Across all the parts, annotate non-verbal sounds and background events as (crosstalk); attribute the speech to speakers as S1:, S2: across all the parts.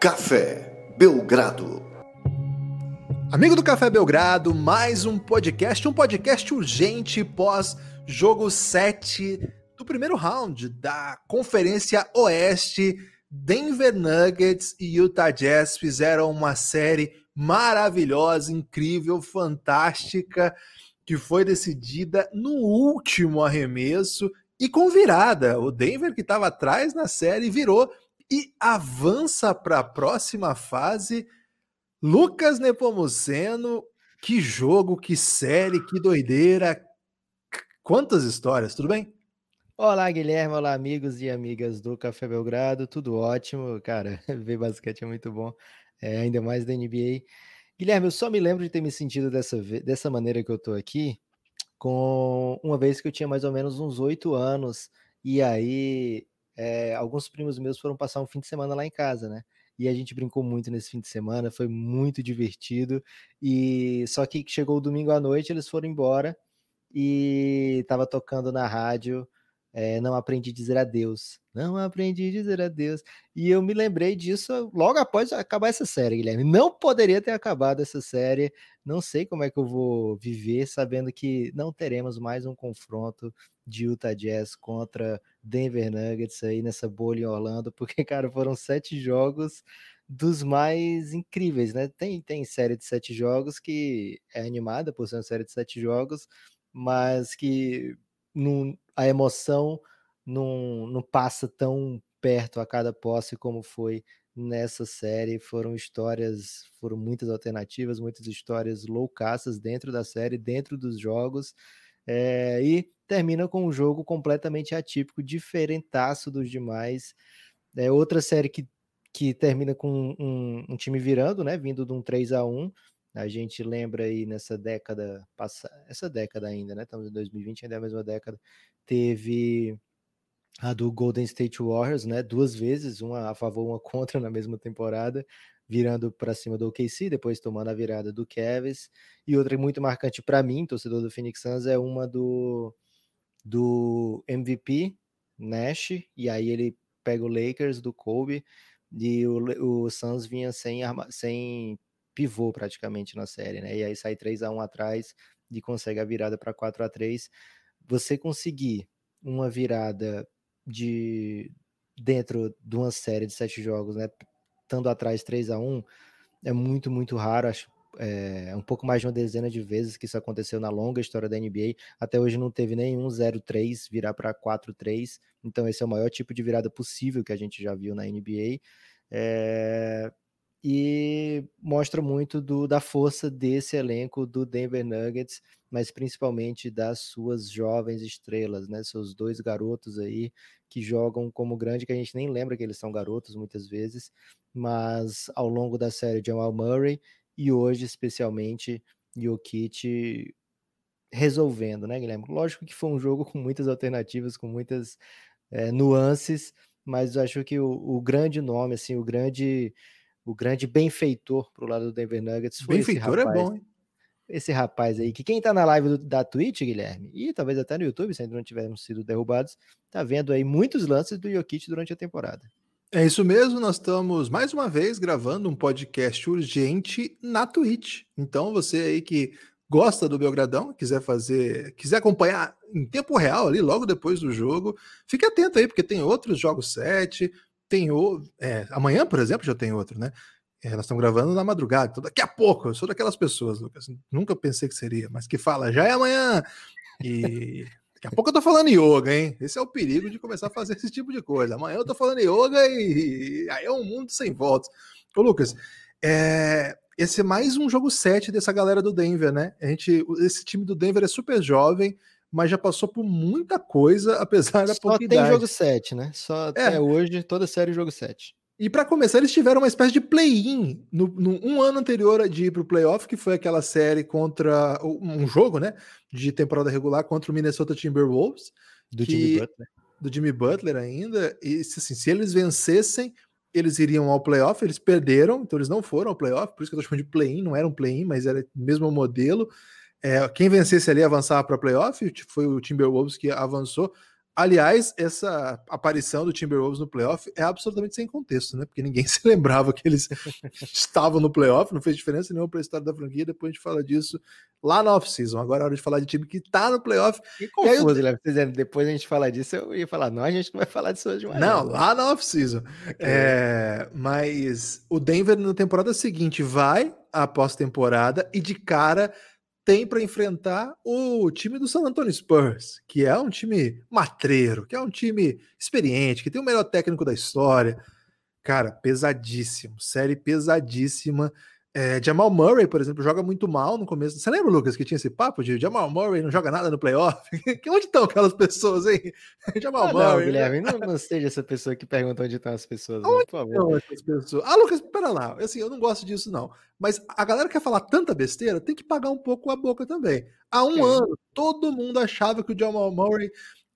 S1: Café Belgrado.
S2: Amigo do Café Belgrado, mais um podcast, um podcast urgente pós jogo 7 do primeiro round da Conferência Oeste. Denver Nuggets e Utah Jazz fizeram uma série maravilhosa, incrível, fantástica, que foi decidida no último arremesso e com virada. O Denver, que estava atrás na série, virou e avança para a próxima fase. Lucas Nepomuceno, que jogo, que série, que doideira. Quantas histórias, tudo bem?
S3: Olá, Guilherme. Olá, amigos e amigas do Café Belgrado. Tudo ótimo, cara. (laughs) Ver basquete é muito bom, é, ainda mais da NBA. Guilherme, eu só me lembro de ter me sentido dessa, dessa maneira que eu tô aqui, com uma vez que eu tinha mais ou menos uns oito anos, e aí é, alguns primos meus foram passar um fim de semana lá em casa, né? E a gente brincou muito nesse fim de semana, foi muito divertido. E só que chegou o domingo à noite, eles foram embora e tava tocando na rádio é, não aprendi a dizer adeus. Não aprendi a dizer adeus. E eu me lembrei disso logo após acabar essa série, Guilherme. Não poderia ter acabado essa série. Não sei como é que eu vou viver sabendo que não teremos mais um confronto de Utah Jazz contra Denver Nuggets aí nessa bolha em Orlando, (laughs) porque, cara, foram sete jogos dos mais incríveis, né? Tem, tem série de sete jogos que é animada por ser uma série de sete jogos, mas que não, a emoção não, não passa tão perto a cada posse como foi nessa série. Foram histórias, foram muitas alternativas, muitas histórias loucaças dentro da série, dentro dos jogos. É, e termina com um jogo completamente atípico, diferentaço dos demais. É outra série que, que termina com um, um time virando, né? Vindo de um 3 a 1 a gente lembra aí nessa década passada, essa década ainda, né? Estamos em 2020, ainda é a mesma década. Teve a do Golden State Warriors, né? Duas vezes, uma a favor, uma (laughs) contra na mesma temporada, virando para cima do OKC, depois tomando a virada do Cavs. E outra muito marcante para mim, torcedor do Phoenix Suns, é uma do do MVP Nash, e aí ele pega o Lakers do Kobe e o, o Suns vinha sem, sem pivô praticamente na série, né? E aí sai 3 a 1 atrás e consegue a virada para 4 a 3 Você conseguir uma virada de dentro de uma série de sete jogos, né? Estando atrás 3 a 1 é muito, muito raro. Acho é, um pouco mais de uma dezena de vezes que isso aconteceu na longa história da NBA. Até hoje não teve nenhum 0-3 virar para 4-3. Então, esse é o maior tipo de virada possível que a gente já viu na NBA. É, e mostra muito do, da força desse elenco do Denver Nuggets, mas principalmente das suas jovens estrelas, né? Seus dois garotos aí que jogam como grande, que a gente nem lembra que eles são garotos muitas vezes, mas ao longo da série Jamal Murray e hoje especialmente Jokic resolvendo, né, Guilherme? Lógico que foi um jogo com muitas alternativas, com muitas é, nuances, mas acho que o, o grande nome, assim, o grande o grande benfeitor pro lado do Denver Nuggets
S2: foi benfeitor esse rapaz. é bom, hein?
S3: Esse rapaz aí, que quem tá na live do, da Twitch, Guilherme, e talvez até no YouTube, se ainda não tivermos sido derrubados, tá vendo aí muitos lances do Jokic durante a temporada.
S2: É isso mesmo, nós estamos mais uma vez gravando um podcast urgente na Twitch. Então, você aí que gosta do Belgradão, quiser fazer, quiser acompanhar em tempo real ali, logo depois do jogo, fique atento aí, porque tem outros jogos 7, tem o. É, amanhã, por exemplo, já tem outro, né? É, nós estamos gravando na madrugada, então daqui a pouco, eu sou daquelas pessoas, Lucas, nunca pensei que seria, mas que fala, já é amanhã. E daqui a pouco eu tô falando yoga, hein? Esse é o perigo de começar a fazer (laughs) esse tipo de coisa. Amanhã eu tô falando yoga e, e aí é um mundo sem voltas. Ô, Lucas, é, esse é mais um jogo 7 dessa galera do Denver, né? A gente, esse time do Denver é super jovem, mas já passou por muita coisa, apesar da
S3: Só tem jogo 7, né? Só até é. hoje, toda série jogo 7.
S2: E para começar, eles tiveram uma espécie de play-in no, no, um ano anterior de ir para o playoff, que foi aquela série contra um jogo, né? De temporada regular contra o Minnesota Timberwolves.
S3: Do que, Jimmy Butler.
S2: Do Jimmy Butler ainda. E assim, se eles vencessem, eles iriam ao playoff. Eles perderam, então eles não foram ao playoff. Por isso que eu tô chamando de play-in, não era um play-in, mas era o mesmo modelo. É, quem vencesse ali avançava para playoff, foi o Timberwolves que avançou. Aliás, essa aparição do Timberwolves no playoff é absolutamente sem contexto, né? Porque ninguém (laughs) se lembrava que eles estavam no playoff, não fez diferença nenhuma para a história da franquia. Depois a gente fala disso lá na off-season. Agora é hora de falar de time que tá no playoff.
S3: Que confuso, Léo. Dizendo, depois a gente falar disso, eu ia falar, não, a gente não vai falar disso hoje
S2: mais. Não, lá na off-season. É. É, mas o Denver na temporada seguinte vai à pós-temporada e de cara tem para enfrentar o time do San Antonio Spurs, que é um time matreiro, que é um time experiente, que tem o melhor técnico da história. Cara, pesadíssimo, série pesadíssima. É, Jamal Murray, por exemplo, joga muito mal no começo. Você lembra, Lucas, que tinha esse papo de Jamal Murray não joga nada no playoff? (laughs) onde estão aquelas pessoas, hein? (laughs)
S3: Jamal ah, Murray. Não, né? Guilherme, não, não seja essa pessoa que pergunta onde estão as pessoas. Onde por
S2: favor. essas pessoas? Ah, Lucas, pera lá. Assim, eu não gosto disso, não. Mas a galera quer falar tanta besteira, tem que pagar um pouco a boca também. Há um é. ano, todo mundo achava que o Jamal Murray,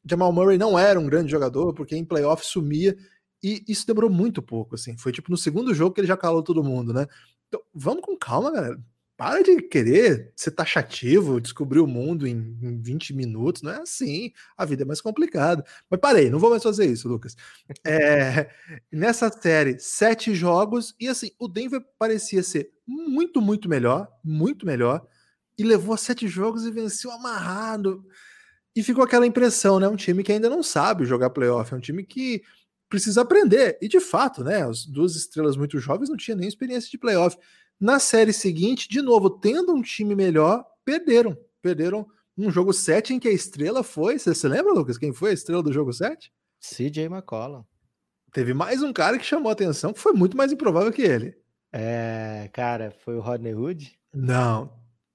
S2: Jamal Murray não era um grande jogador, porque em playoff sumia. E isso demorou muito pouco, assim. Foi tipo no segundo jogo que ele já calou todo mundo, né? Então, vamos com calma, galera. Para de querer ser taxativo, descobrir o mundo em, em 20 minutos. Não é assim. A vida é mais complicada. Mas parei, não vou mais fazer isso, Lucas. É, (laughs) nessa série, sete jogos. E assim, o Denver parecia ser muito, muito melhor. Muito melhor. E levou sete jogos e venceu amarrado. E ficou aquela impressão, né? Um time que ainda não sabe jogar playoff. É um time que precisa aprender. E de fato, né? As duas estrelas muito jovens não tinham nem experiência de playoff. Na série seguinte, de novo, tendo um time melhor, perderam. Perderam um jogo 7 em que a estrela foi. Você se lembra, Lucas? Quem foi a estrela do jogo 7?
S3: CJ McCollum.
S2: Teve mais um cara que chamou a atenção que foi muito mais improvável que ele.
S3: É, cara, foi o Rodney Hood?
S2: Não.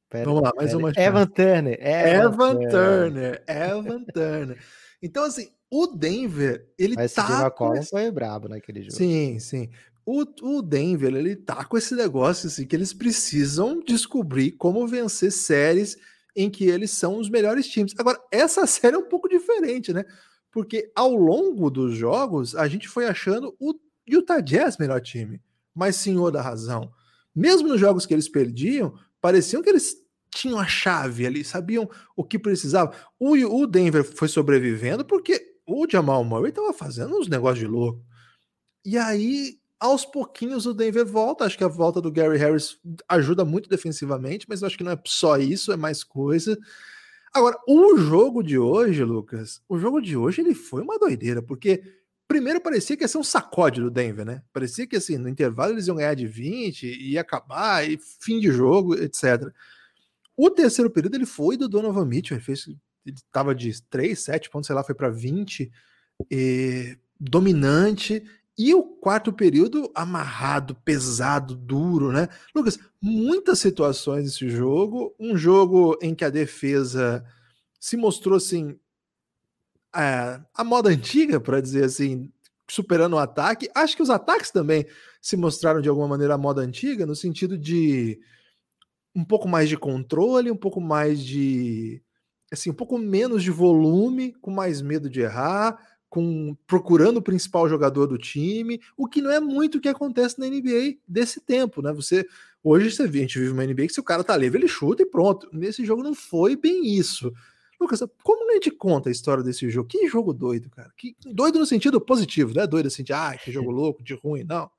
S2: Pera, Vamos lá, mais pera. uma.
S3: Evan Turner.
S2: Evan, Evan Turner. Turner. Evan Turner. (laughs) Então, assim, o Denver, ele Mas tá.
S3: O esse... foi brabo naquele jogo.
S2: Sim, sim. O, o Denver, ele tá com esse negócio assim que eles precisam descobrir como vencer séries em que eles são os melhores times. Agora, essa (laughs) série é um pouco diferente, né? Porque ao longo dos jogos, a gente foi achando o Utah Jazz melhor time, mas senhor da razão. Mesmo nos jogos que eles perdiam, pareciam que eles tinham a chave ali, sabiam o que precisava. O, o Denver foi sobrevivendo porque o Jamal Murray tava fazendo uns negócios de louco. E aí, aos pouquinhos, o Denver volta. Acho que a volta do Gary Harris ajuda muito defensivamente, mas acho que não é só isso, é mais coisa. Agora, o jogo de hoje, Lucas, o jogo de hoje ele foi uma doideira, porque primeiro parecia que ia ser um sacode do Denver, né? Parecia que assim, no intervalo eles iam ganhar de 20, ia acabar, e fim de jogo, etc. O terceiro período ele foi do Donovan Mitchell, ele fez estava de 3, 7 pontos, sei lá, foi para 20, e, dominante. E o quarto período amarrado, pesado, duro, né? Lucas, muitas situações nesse jogo. Um jogo em que a defesa se mostrou assim. É, a moda antiga, para dizer assim, superando o ataque. Acho que os ataques também se mostraram de alguma maneira a moda antiga, no sentido de um pouco mais de controle, um pouco mais de assim, um pouco menos de volume, com mais medo de errar, com procurando o principal jogador do time, o que não é muito o que acontece na NBA desse tempo, né? Você hoje você vê, a gente vive uma NBA que se o cara tá livre, ele chuta e pronto. Nesse jogo não foi bem isso. Lucas, como a gente conta a história desse jogo? Que jogo doido, cara. Que doido no sentido positivo, não é doido assim de ah, que jogo (laughs) louco, de ruim, não.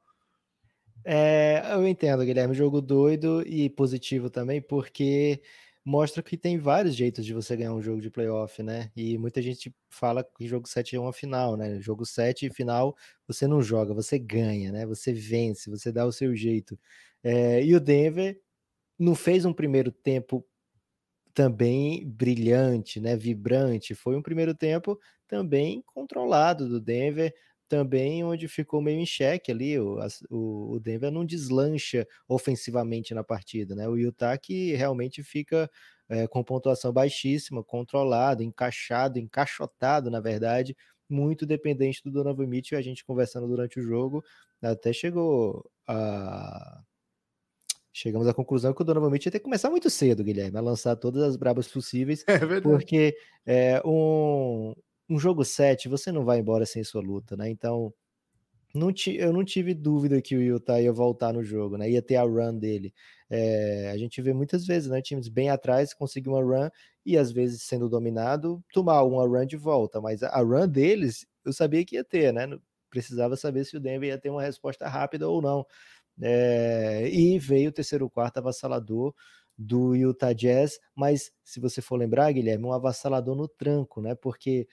S3: É, eu entendo, Guilherme, jogo doido e positivo também, porque mostra que tem vários jeitos de você ganhar um jogo de playoff, né? E muita gente fala que jogo 7 é uma final, né? Jogo 7 e final você não joga, você ganha, né? Você vence, você dá o seu jeito. É, e o Denver não fez um primeiro tempo também brilhante, né? Vibrante. Foi um primeiro tempo também controlado do Denver também onde ficou meio em xeque ali, o, o, Denver não deslancha ofensivamente na partida, né? O Utah que realmente fica é, com pontuação baixíssima, controlado, encaixado, encaixotado, na verdade, muito dependente do Donovan Mitchell, a gente conversando durante o jogo, até chegou a... Chegamos à conclusão que o Donovan Mitchell ia ter que começar muito cedo, Guilherme, a lançar todas as brabas possíveis, é porque é, um, um jogo 7, você não vai embora sem sua luta, né? Então, não eu não tive dúvida que o Utah ia voltar no jogo, né? Ia ter a run dele. É, a gente vê muitas vezes, né? Times bem atrás conseguir uma run e às vezes sendo dominado, tomar uma run de volta. Mas a run deles, eu sabia que ia ter, né? Precisava saber se o Denver ia ter uma resposta rápida ou não. É, e veio o terceiro quarto avassalador do Utah Jazz, mas se você for lembrar, Guilherme, um avassalador no tranco, né? Porque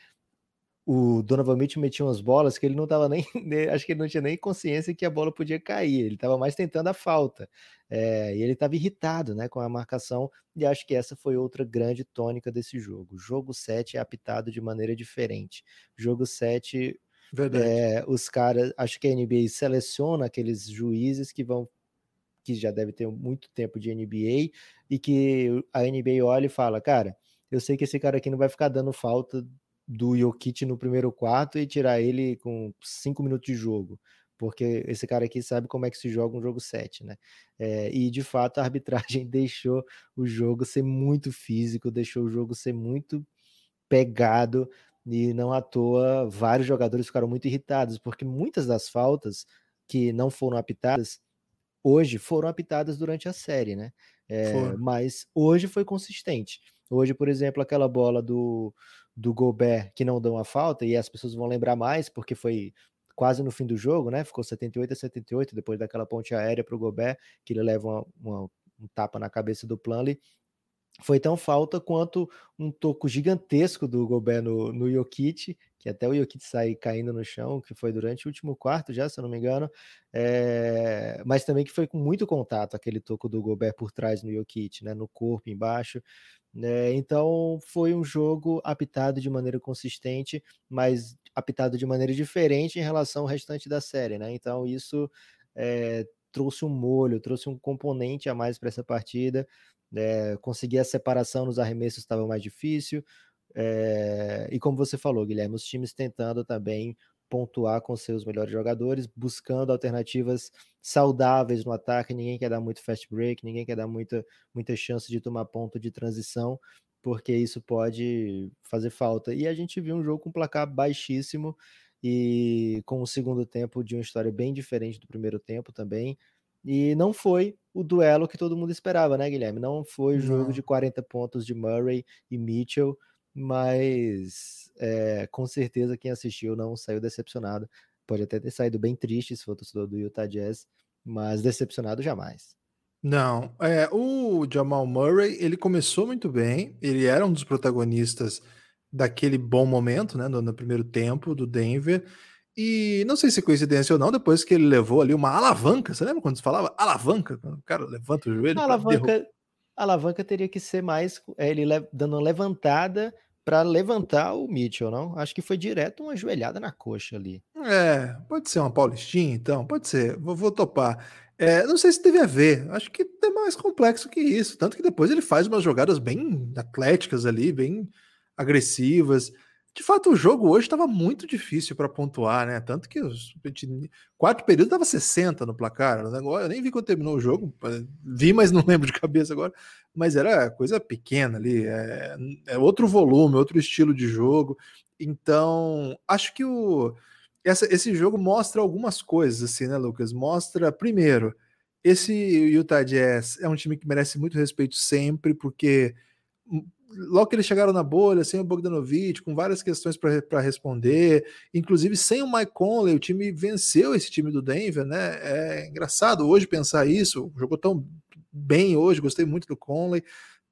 S3: o Donovan Mitchell metia umas bolas que ele não estava (laughs) nem, acho que ele não tinha nem consciência que a bola podia cair, ele estava mais tentando a falta, é, e ele estava irritado, né, com a marcação, e acho que essa foi outra grande tônica desse jogo. jogo 7 é apitado de maneira diferente. jogo 7, é, os caras, acho que a NBA seleciona aqueles juízes que vão que já deve ter muito tempo de NBA e que a NBA olha e fala, cara, eu sei que esse cara aqui não vai ficar dando falta do Jokic no primeiro quarto e tirar ele com cinco minutos de jogo, porque esse cara aqui sabe como é que se joga um jogo 7, né? É, e de fato a arbitragem (laughs) deixou o jogo ser muito físico, deixou o jogo ser muito pegado e não à toa vários jogadores ficaram muito irritados, porque muitas das faltas que não foram apitadas hoje foram apitadas durante a série, né? É, mas hoje foi consistente. Hoje, por exemplo, aquela bola do, do Gobert que não dão a falta, e as pessoas vão lembrar mais, porque foi quase no fim do jogo, né? Ficou 78 a 78, depois daquela ponte aérea para o Gobert, que ele leva uma, uma, um tapa na cabeça do Plumlee. Foi tão falta quanto um toco gigantesco do Gobert no, no Jokic, que até o Jokic sai caindo no chão, que foi durante o último quarto já, se eu não me engano, é... mas também que foi com muito contato aquele toco do Gobert por trás no Jokic, né? No corpo, embaixo. Né? Então foi um jogo apitado de maneira consistente, mas apitado de maneira diferente em relação ao restante da série, né? Então isso é, trouxe um molho, trouxe um componente a mais para essa partida. É, conseguir a separação nos arremessos estava mais difícil. É, e como você falou, Guilherme, os times tentando também pontuar com seus melhores jogadores, buscando alternativas saudáveis no ataque. Ninguém quer dar muito fast break, ninguém quer dar muita, muita chance de tomar ponto de transição, porque isso pode fazer falta. E a gente viu um jogo com placar baixíssimo e com o segundo tempo de uma história bem diferente do primeiro tempo também. E não foi o duelo que todo mundo esperava, né, Guilherme? Não foi o jogo de 40 pontos de Murray e Mitchell mas é, com certeza quem assistiu não saiu decepcionado. Pode até ter saído bem triste se for torcedor do Utah Jazz, mas decepcionado jamais.
S2: Não, é, o Jamal Murray, ele começou muito bem, ele era um dos protagonistas daquele bom momento, né, no, no primeiro tempo do Denver, e não sei se coincidência ou não, depois que ele levou ali uma alavanca, você lembra quando se falava alavanca? O cara levanta o joelho?
S3: A alavanca, a alavanca teria que ser mais é, ele dando uma levantada para levantar o Mitchell, não? Acho que foi direto uma joelhada na coxa ali.
S2: É, pode ser uma Paulistinha, então, pode ser, vou, vou topar. É, não sei se teve a ver, acho que é mais complexo que isso. Tanto que depois ele faz umas jogadas bem atléticas ali, bem agressivas. De fato, o jogo hoje estava muito difícil para pontuar, né? Tanto que os quarto período dava 60 no placar. Eu nem vi quando terminou o jogo, vi, mas não (laughs) lembro de cabeça agora. Mas era coisa pequena ali, é, é outro volume, outro estilo de jogo. Então, acho que o, essa, esse jogo mostra algumas coisas, assim, né, Lucas? Mostra, primeiro, esse Utah Jazz é um time que merece muito respeito sempre, porque logo que eles chegaram na bolha, sem o Bogdanovich, com várias questões para responder, inclusive sem o Mike Conley, o time venceu esse time do Denver, né? É engraçado hoje pensar isso, jogou tão bem hoje, gostei muito do Conley.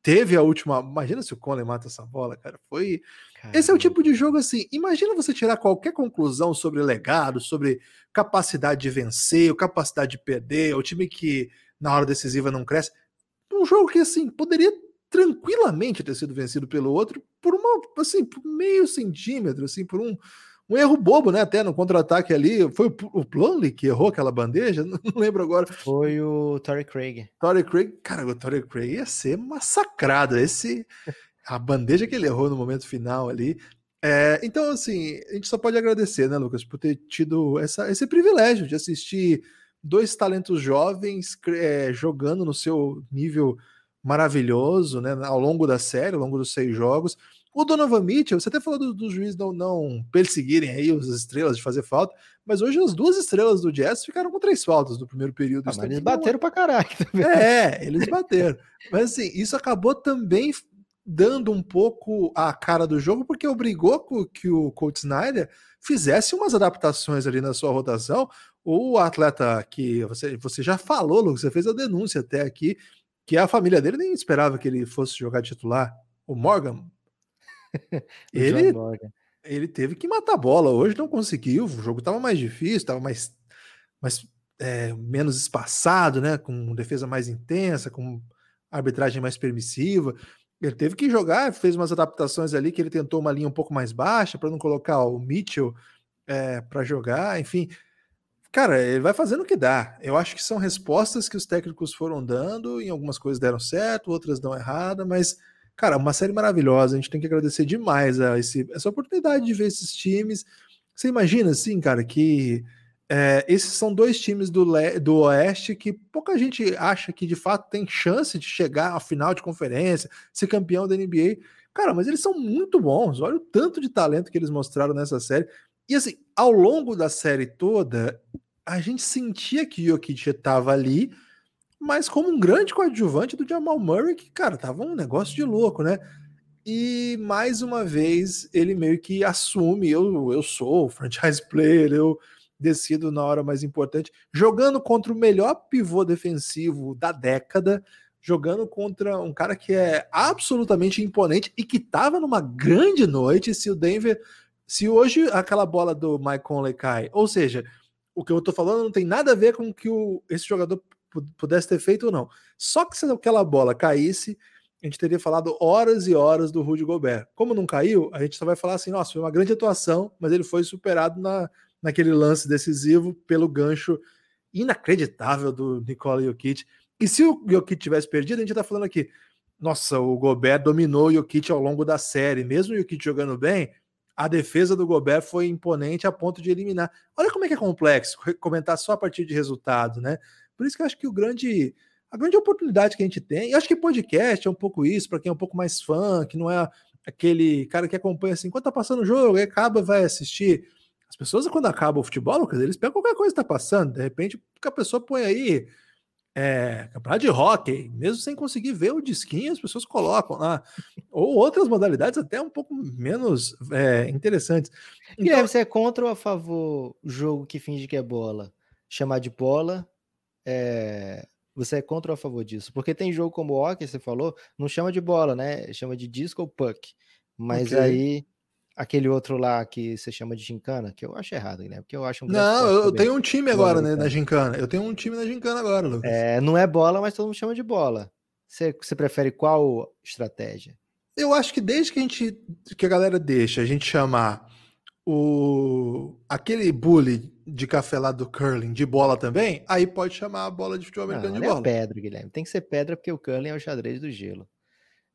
S2: Teve a última. Imagina se o Conley mata essa bola, cara. Foi. Caramba. Esse é o tipo de jogo assim. Imagina você tirar qualquer conclusão sobre legado, sobre capacidade de vencer, capacidade de perder, o time que na hora decisiva não cresce. Um jogo que assim poderia tranquilamente ter sido vencido pelo outro por uma, assim, por meio centímetro, assim, por um, um erro bobo, né? Até no contra-ataque ali. Foi o, o Plumlee que errou aquela bandeja? (laughs) Não, lembro agora.
S3: Foi o Torrey Craig.
S2: Torrey Craig, cara, o Torrey Craig ia ser massacrado. Esse, a bandeja que ele errou no momento final ali. É, então, assim, a gente só pode agradecer, né, Lucas, por ter tido essa, esse privilégio de assistir dois talentos jovens é, jogando no seu nível maravilhoso, né, ao longo da série, ao longo dos seis jogos. O Donovan Mitchell, você até falou dos do juízes não, não perseguirem aí as estrelas de fazer falta, mas hoje as duas estrelas do Jazz ficaram com três faltas no primeiro período.
S3: Ah, mas eles bateram pra caralho (laughs) também.
S2: É, eles bateram. mas assim, isso acabou também dando um pouco a cara do jogo, porque obrigou que o Coach Snyder fizesse umas adaptações ali na sua rotação. O atleta que você, você já falou, Lucas, você fez a denúncia até aqui, que a família dele nem esperava que ele fosse jogar titular. O Morgan, (laughs) ele, ele teve que matar a bola. Hoje não conseguiu. O jogo estava mais difícil, estava mais, mais é, menos espaçado, né? Com defesa mais intensa, com arbitragem mais permissiva. Ele teve que jogar, fez umas adaptações ali que ele tentou uma linha um pouco mais baixa para não colocar o Mitchell é, para jogar. Enfim, cara, ele vai fazendo o que dá. Eu acho que são respostas que os técnicos foram dando. Em algumas coisas deram certo, outras dão errada, mas Cara, uma série maravilhosa. A gente tem que agradecer demais a esse, essa oportunidade de ver esses times. Você imagina, assim, cara, que é, esses são dois times do, do Oeste que pouca gente acha que de fato tem chance de chegar à final de conferência, ser campeão da NBA. Cara, mas eles são muito bons. Olha o tanto de talento que eles mostraram nessa série. E assim, ao longo da série toda, a gente sentia que o Jokic estava ali, mas como um grande coadjuvante do Jamal Murray, que, cara, tava um negócio de louco, né? E mais uma vez ele meio que assume: eu, eu sou o franchise player, eu decido na hora mais importante, jogando contra o melhor pivô defensivo da década, jogando contra um cara que é absolutamente imponente e que tava numa grande noite. Se o Denver, se hoje aquela bola do Mike Conley cai, ou seja, o que eu tô falando não tem nada a ver com o que esse jogador pudesse ter feito ou não. Só que se aquela bola caísse, a gente teria falado horas e horas do Rudy Gobert. Como não caiu, a gente só vai falar assim: nossa, foi uma grande atuação, mas ele foi superado na, naquele lance decisivo pelo gancho inacreditável do Nikola Jokic. E se o Jokic tivesse perdido, a gente tá falando aqui, nossa, o Gobert dominou o Jokic ao longo da série, mesmo o Jokic jogando bem, a defesa do Gobert foi imponente a ponto de eliminar. Olha como é que é complexo comentar só a partir de resultado, né? Por isso que eu acho que o grande a grande oportunidade que a gente tem, eu acho que podcast é um pouco isso, para quem é um pouco mais fã, que não é aquele cara que acompanha assim, enquanto tá passando o jogo, acaba, vai assistir. As pessoas, quando acaba o futebol, eles pegam qualquer coisa que tá passando, de repente, a pessoa põe aí é, campeonato de hockey, mesmo sem conseguir ver o disquinho, as pessoas colocam lá. Ou outras modalidades até um pouco menos é, interessantes.
S3: Então, e aí, você é contra ou a favor jogo que finge que é bola? Chamar de bola é, você é contra ou a favor disso? Porque tem jogo como o hockey, você falou, não chama de bola, né? Chama de disco ou puck. Mas okay. aí, aquele outro lá que você chama de gincana, que eu acho errado, né? Porque eu acho um
S2: Não, eu tenho um time agora, né, na gincana. Eu tenho um time na gincana agora, Lucas.
S3: É, não é bola, mas todo mundo chama de bola. Você, você prefere qual estratégia?
S2: Eu acho que desde que a gente que a galera deixa a gente chamar o aquele bully de café lá do curling de bola também, aí pode chamar a bola de futebol americano
S3: não,
S2: de
S3: não
S2: bola.
S3: É pedra, Guilherme. Tem que ser pedra porque o curling é o xadrez do gelo.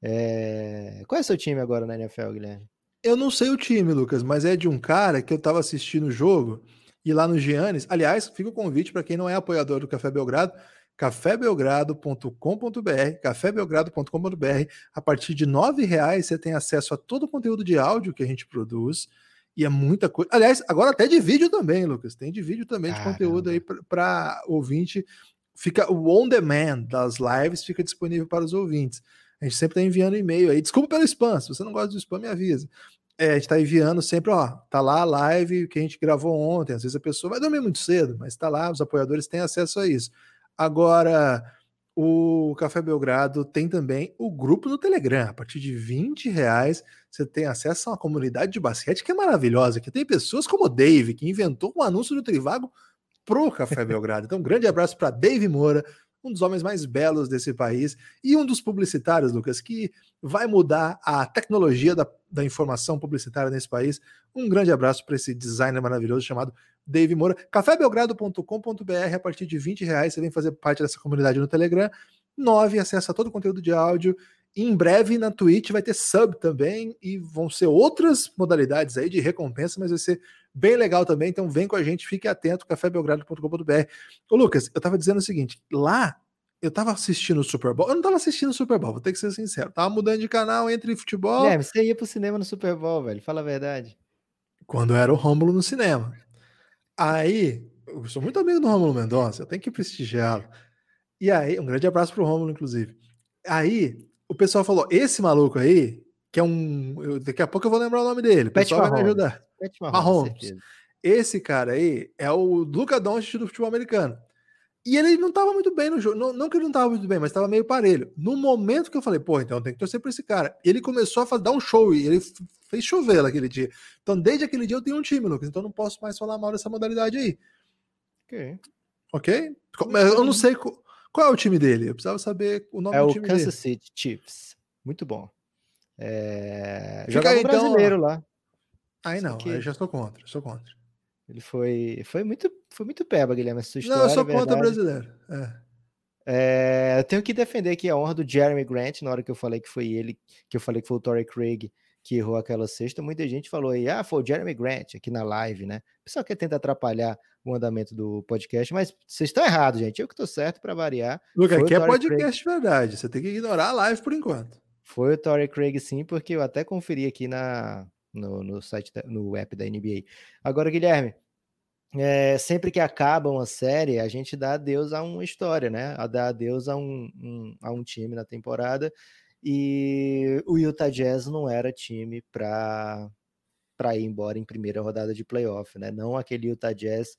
S3: É... Qual é o seu time agora na NFL, Guilherme?
S2: Eu não sei o time, Lucas, mas é de um cara que eu tava assistindo o jogo e lá no Giannis. Aliás, fica o convite para quem não é apoiador do Café Belgrado, cafébelgrado.com.br, cafébelgrado.com.br. A partir de R$ reais você tem acesso a todo o conteúdo de áudio que a gente produz e é muita coisa. Aliás, agora até de vídeo também, Lucas. Tem de vídeo também Caramba. de conteúdo aí para ouvinte. Fica o on demand das lives fica disponível para os ouvintes. A gente sempre está enviando e-mail aí. Desculpa pelo spam. Se você não gosta do spam, me avisa. É, a gente está enviando sempre, ó, tá lá a live que a gente gravou ontem. Às vezes a pessoa vai dormir muito cedo, mas tá lá, os apoiadores têm acesso a isso. Agora, o Café Belgrado tem também o grupo no Telegram. A partir de 20 reais você tem acesso a uma comunidade de basquete que é maravilhosa, que tem pessoas como o Dave, que inventou um anúncio do Trivago pro Café Belgrado. Então, um grande abraço para Dave Moura, um dos homens mais belos desse país e um dos publicitários, Lucas, que vai mudar a tecnologia da, da informação publicitária nesse país. Um grande abraço para esse designer maravilhoso chamado Dave Moura. cafébelgrado.com.br, a partir de 20 reais você vem fazer parte dessa comunidade no Telegram. 9, acesso a todo o conteúdo de áudio. E em breve na Twitch vai ter sub também e vão ser outras modalidades aí de recompensa, mas vai ser bem legal também. Então vem com a gente, fique atento, cafébelgrado.com.br. Ô Lucas, eu tava dizendo o seguinte, lá eu tava assistindo o Super Bowl. Eu não tava assistindo o Super Bowl, vou ter que ser sincero. Tava mudando de canal entre futebol.
S3: É, você ia pro cinema no Super Bowl, velho. Fala a verdade.
S2: Quando era o Rômulo no cinema. Aí, eu sou muito amigo do Rômulo Mendonça, eu tenho que prestigiá-lo. E aí, um grande abraço pro Rômulo, inclusive. Aí, o pessoal falou: esse maluco aí, que é um. eu- daqui a pouco eu vou lembrar o nome dele. O pessoal vai me ajudar.
S3: Pat Mahomes.
S2: Esse cara aí é o Luca Doncic do futebol americano. E ele não tava muito bem no jogo. Não, não que ele não tava muito bem, mas tava meio parelho. No momento que eu falei, pô, então tem que torcer pra esse cara. Ele começou a fazer, dar um show e ele fez chover naquele dia. Então, desde aquele dia eu tenho um time, Lucas. Então, eu não posso mais falar mal dessa modalidade aí.
S3: Ok.
S2: Ok? Eu não sei qual é o time dele. Eu precisava saber o nome
S3: É
S2: do
S3: o
S2: time
S3: Kansas
S2: dele.
S3: City Chiefs. Muito bom. É... Jogava
S2: aí, então,
S3: brasileiro lá.
S2: Aí não,
S3: aqui.
S2: aí eu já sou contra. Sou contra.
S3: Ele foi, foi muito, foi muito peba, Guilherme, essa história.
S2: não, eu sou
S3: é
S2: contra o brasileiro. É.
S3: É, eu tenho que defender aqui a honra do Jeremy Grant, na hora que eu falei que foi ele, que eu falei que foi o Torrey Craig que errou aquela sexta, muita gente falou aí, ah, foi o Jeremy Grant aqui na live, né? O pessoal quer tentar atrapalhar o andamento do podcast, mas vocês estão errados, gente. Eu que tô certo para variar. Foi o
S2: aqui é podcast verdade. Você tem que ignorar a live por enquanto.
S3: Foi o Torrey Craig sim, porque eu até conferi aqui na, no, no site, no app da NBA. Agora, Guilherme, é, sempre que acaba uma série, a gente dá adeus a uma história, né? A dá adeus a um, um- a um time na temporada. E o Utah Jazz não era time para para ir embora em primeira rodada de playoff, né? Não aquele Utah Jazz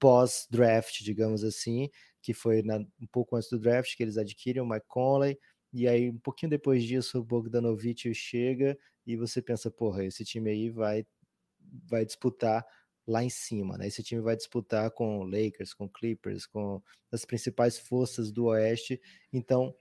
S3: pós-draft, digamos assim, que foi na- um pouco antes do draft que eles adquirem o Mike Conley, e aí um pouquinho depois disso o Bogdanovich chega e você pensa, porra, esse time aí vai vai disputar lá em cima, né? Esse time vai disputar com Lakers, com Clippers, com as principais forças do Oeste, então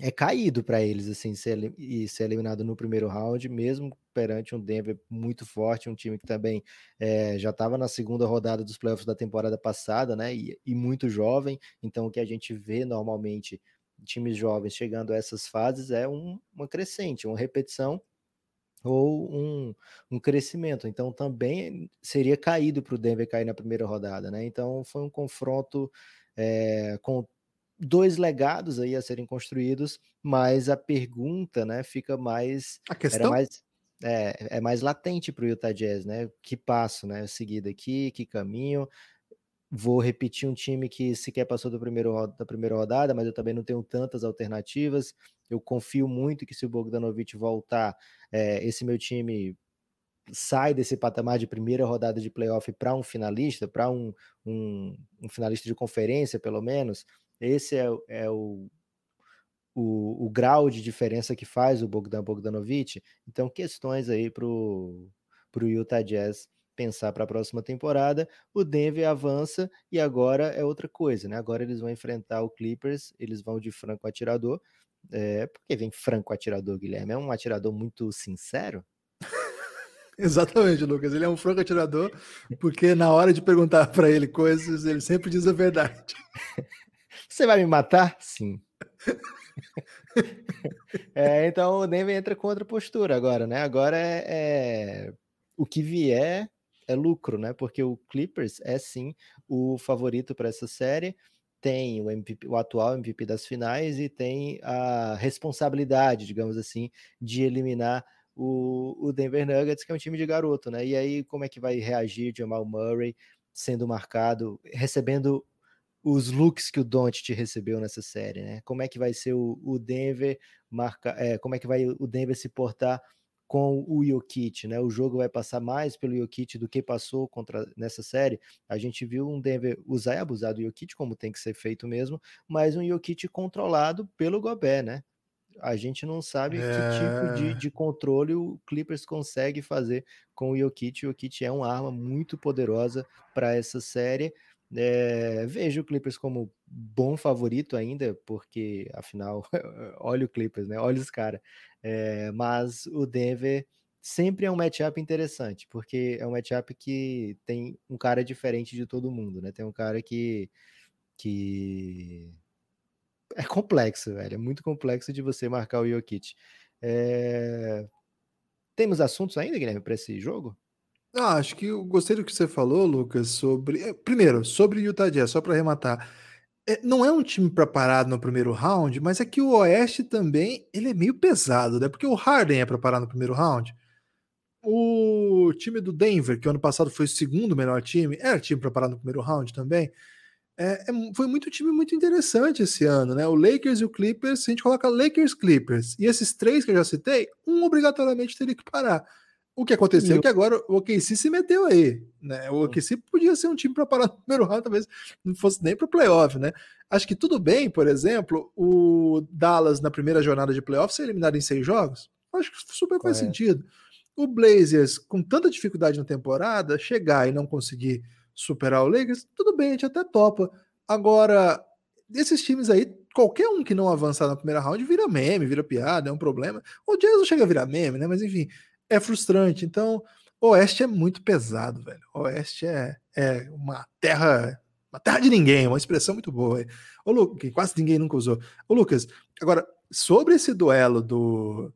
S3: é caído para eles assim ser, e ser eliminado no primeiro round, mesmo perante um Denver muito forte, um time que também eh, já estava na segunda rodada dos playoffs da temporada passada, né? E, e muito jovem. Então, o que a gente vê normalmente times jovens chegando a essas fases é um- uma crescente, uma repetição ou um, um crescimento. Então, também seria caído para o Denver cair na primeira rodada, né? Então, foi um confronto eh, com dois legados aí a serem construídos, mas a pergunta, né, fica mais
S2: A questão
S3: mais é, é mais latente para o Utah Jazz, né? Que passo, né? Seguir daqui, que caminho. Vou repetir um time que sequer passou do primeiro, ro- da primeira rodada, mas eu também não tenho tantas alternativas. Eu confio muito que se o Bogdanovich voltar, é, esse meu time sai desse patamar de primeira rodada de playoff para um finalista, para um, um, um finalista de conferência, pelo menos. Esse é, o- é o, o, o grau de diferença que faz o Bogdan Bogdanovic. Então, questões aí para o Utah Jazz pensar para a próxima temporada. O Denver avança e agora é outra coisa, né? Agora eles vão enfrentar o Clippers, eles vão de franco atirador. É, por que vem franco atirador, Guilherme? É um atirador muito sincero? (laughs)
S2: Exatamente, Lucas. Ele é um franco atirador, porque na hora de perguntar para ele coisas, ele sempre diz a verdade. (laughs)
S3: Você vai me matar? Sim. É, então o Denver entra com outra postura agora, né? Agora é, é- o que vier é lucro, né? Porque o Clippers é sim o favorito para essa série, tem o, MVP, o atual MVP das finais e tem a responsabilidade, digamos assim, de eliminar o, o Denver Nuggets, que é um time de garoto, né? E aí como é que vai reagir Jamal Murray sendo marcado, recebendo os looks que o Doncic recebeu nessa série, né? Como é que vai ser o, o Denver marca, é, como é que vai o Denver se portar com o Jokic, né? O jogo vai passar mais pelo Jokic do que passou contra nessa série. A gente viu um Denver usar e abusar do Jokic como tem que ser feito mesmo, mas um Jokic controlado pelo Gobert, né? A gente não sabe que tipo de,
S2: É.
S3: de controle o Clippers consegue fazer com o Jokic. O Jokic é uma arma muito poderosa para essa série. É, vejo o Clippers como bom favorito ainda, porque afinal, (laughs) olha o Clippers, né? Olha os caras. É, mas o Denver sempre é um matchup interessante, porque é um matchup que tem um cara diferente de todo mundo, né? Tem um cara que, que é complexo, velho. É muito complexo de você marcar o Jokic. É... Temos assuntos ainda, Guilherme, para esse jogo?
S2: Ah, acho que eu gostei do que você falou, Lucas, sobre. eh, Primeiro, sobre Utah Jazz, só para arrematar. é, não é um time preparado no primeiro round, mas é que o Oeste também ele é meio pesado, né? Porque o Harden é preparado no primeiro round. O time do Denver, que ano passado foi o segundo melhor time, era time preparado no primeiro round também. É, é, foi muito time muito interessante esse ano, né? O Lakers e o Clippers, se a gente coloca Lakers Clippers e esses três que eu já citei, um obrigatoriamente teria que parar. O que aconteceu é que agora o OKC se meteu aí, né? O OKC podia ser um time para parar (laughs) no primeiro round, talvez não fosse nem para o playoff, né? Acho que tudo bem, por exemplo, o Dallas na primeira jornada de playoff ser eliminado em seis jogos. Acho que super faz sentido. O Blazers, com tanta dificuldade na temporada, chegar e não conseguir superar o Lakers, tudo bem, a gente até topa. Agora, esses times aí, qualquer um que não avançar na primeira round vira meme, vira piada, é um problema. O Jazz não chega a virar meme, né? Mas enfim, é frustrante. Então, Oeste é muito pesado, velho. Oeste é, é uma terra, uma terra de ninguém, uma expressão muito boa. Que quase ninguém nunca usou. Ô, Lucas, agora, sobre esse duelo do,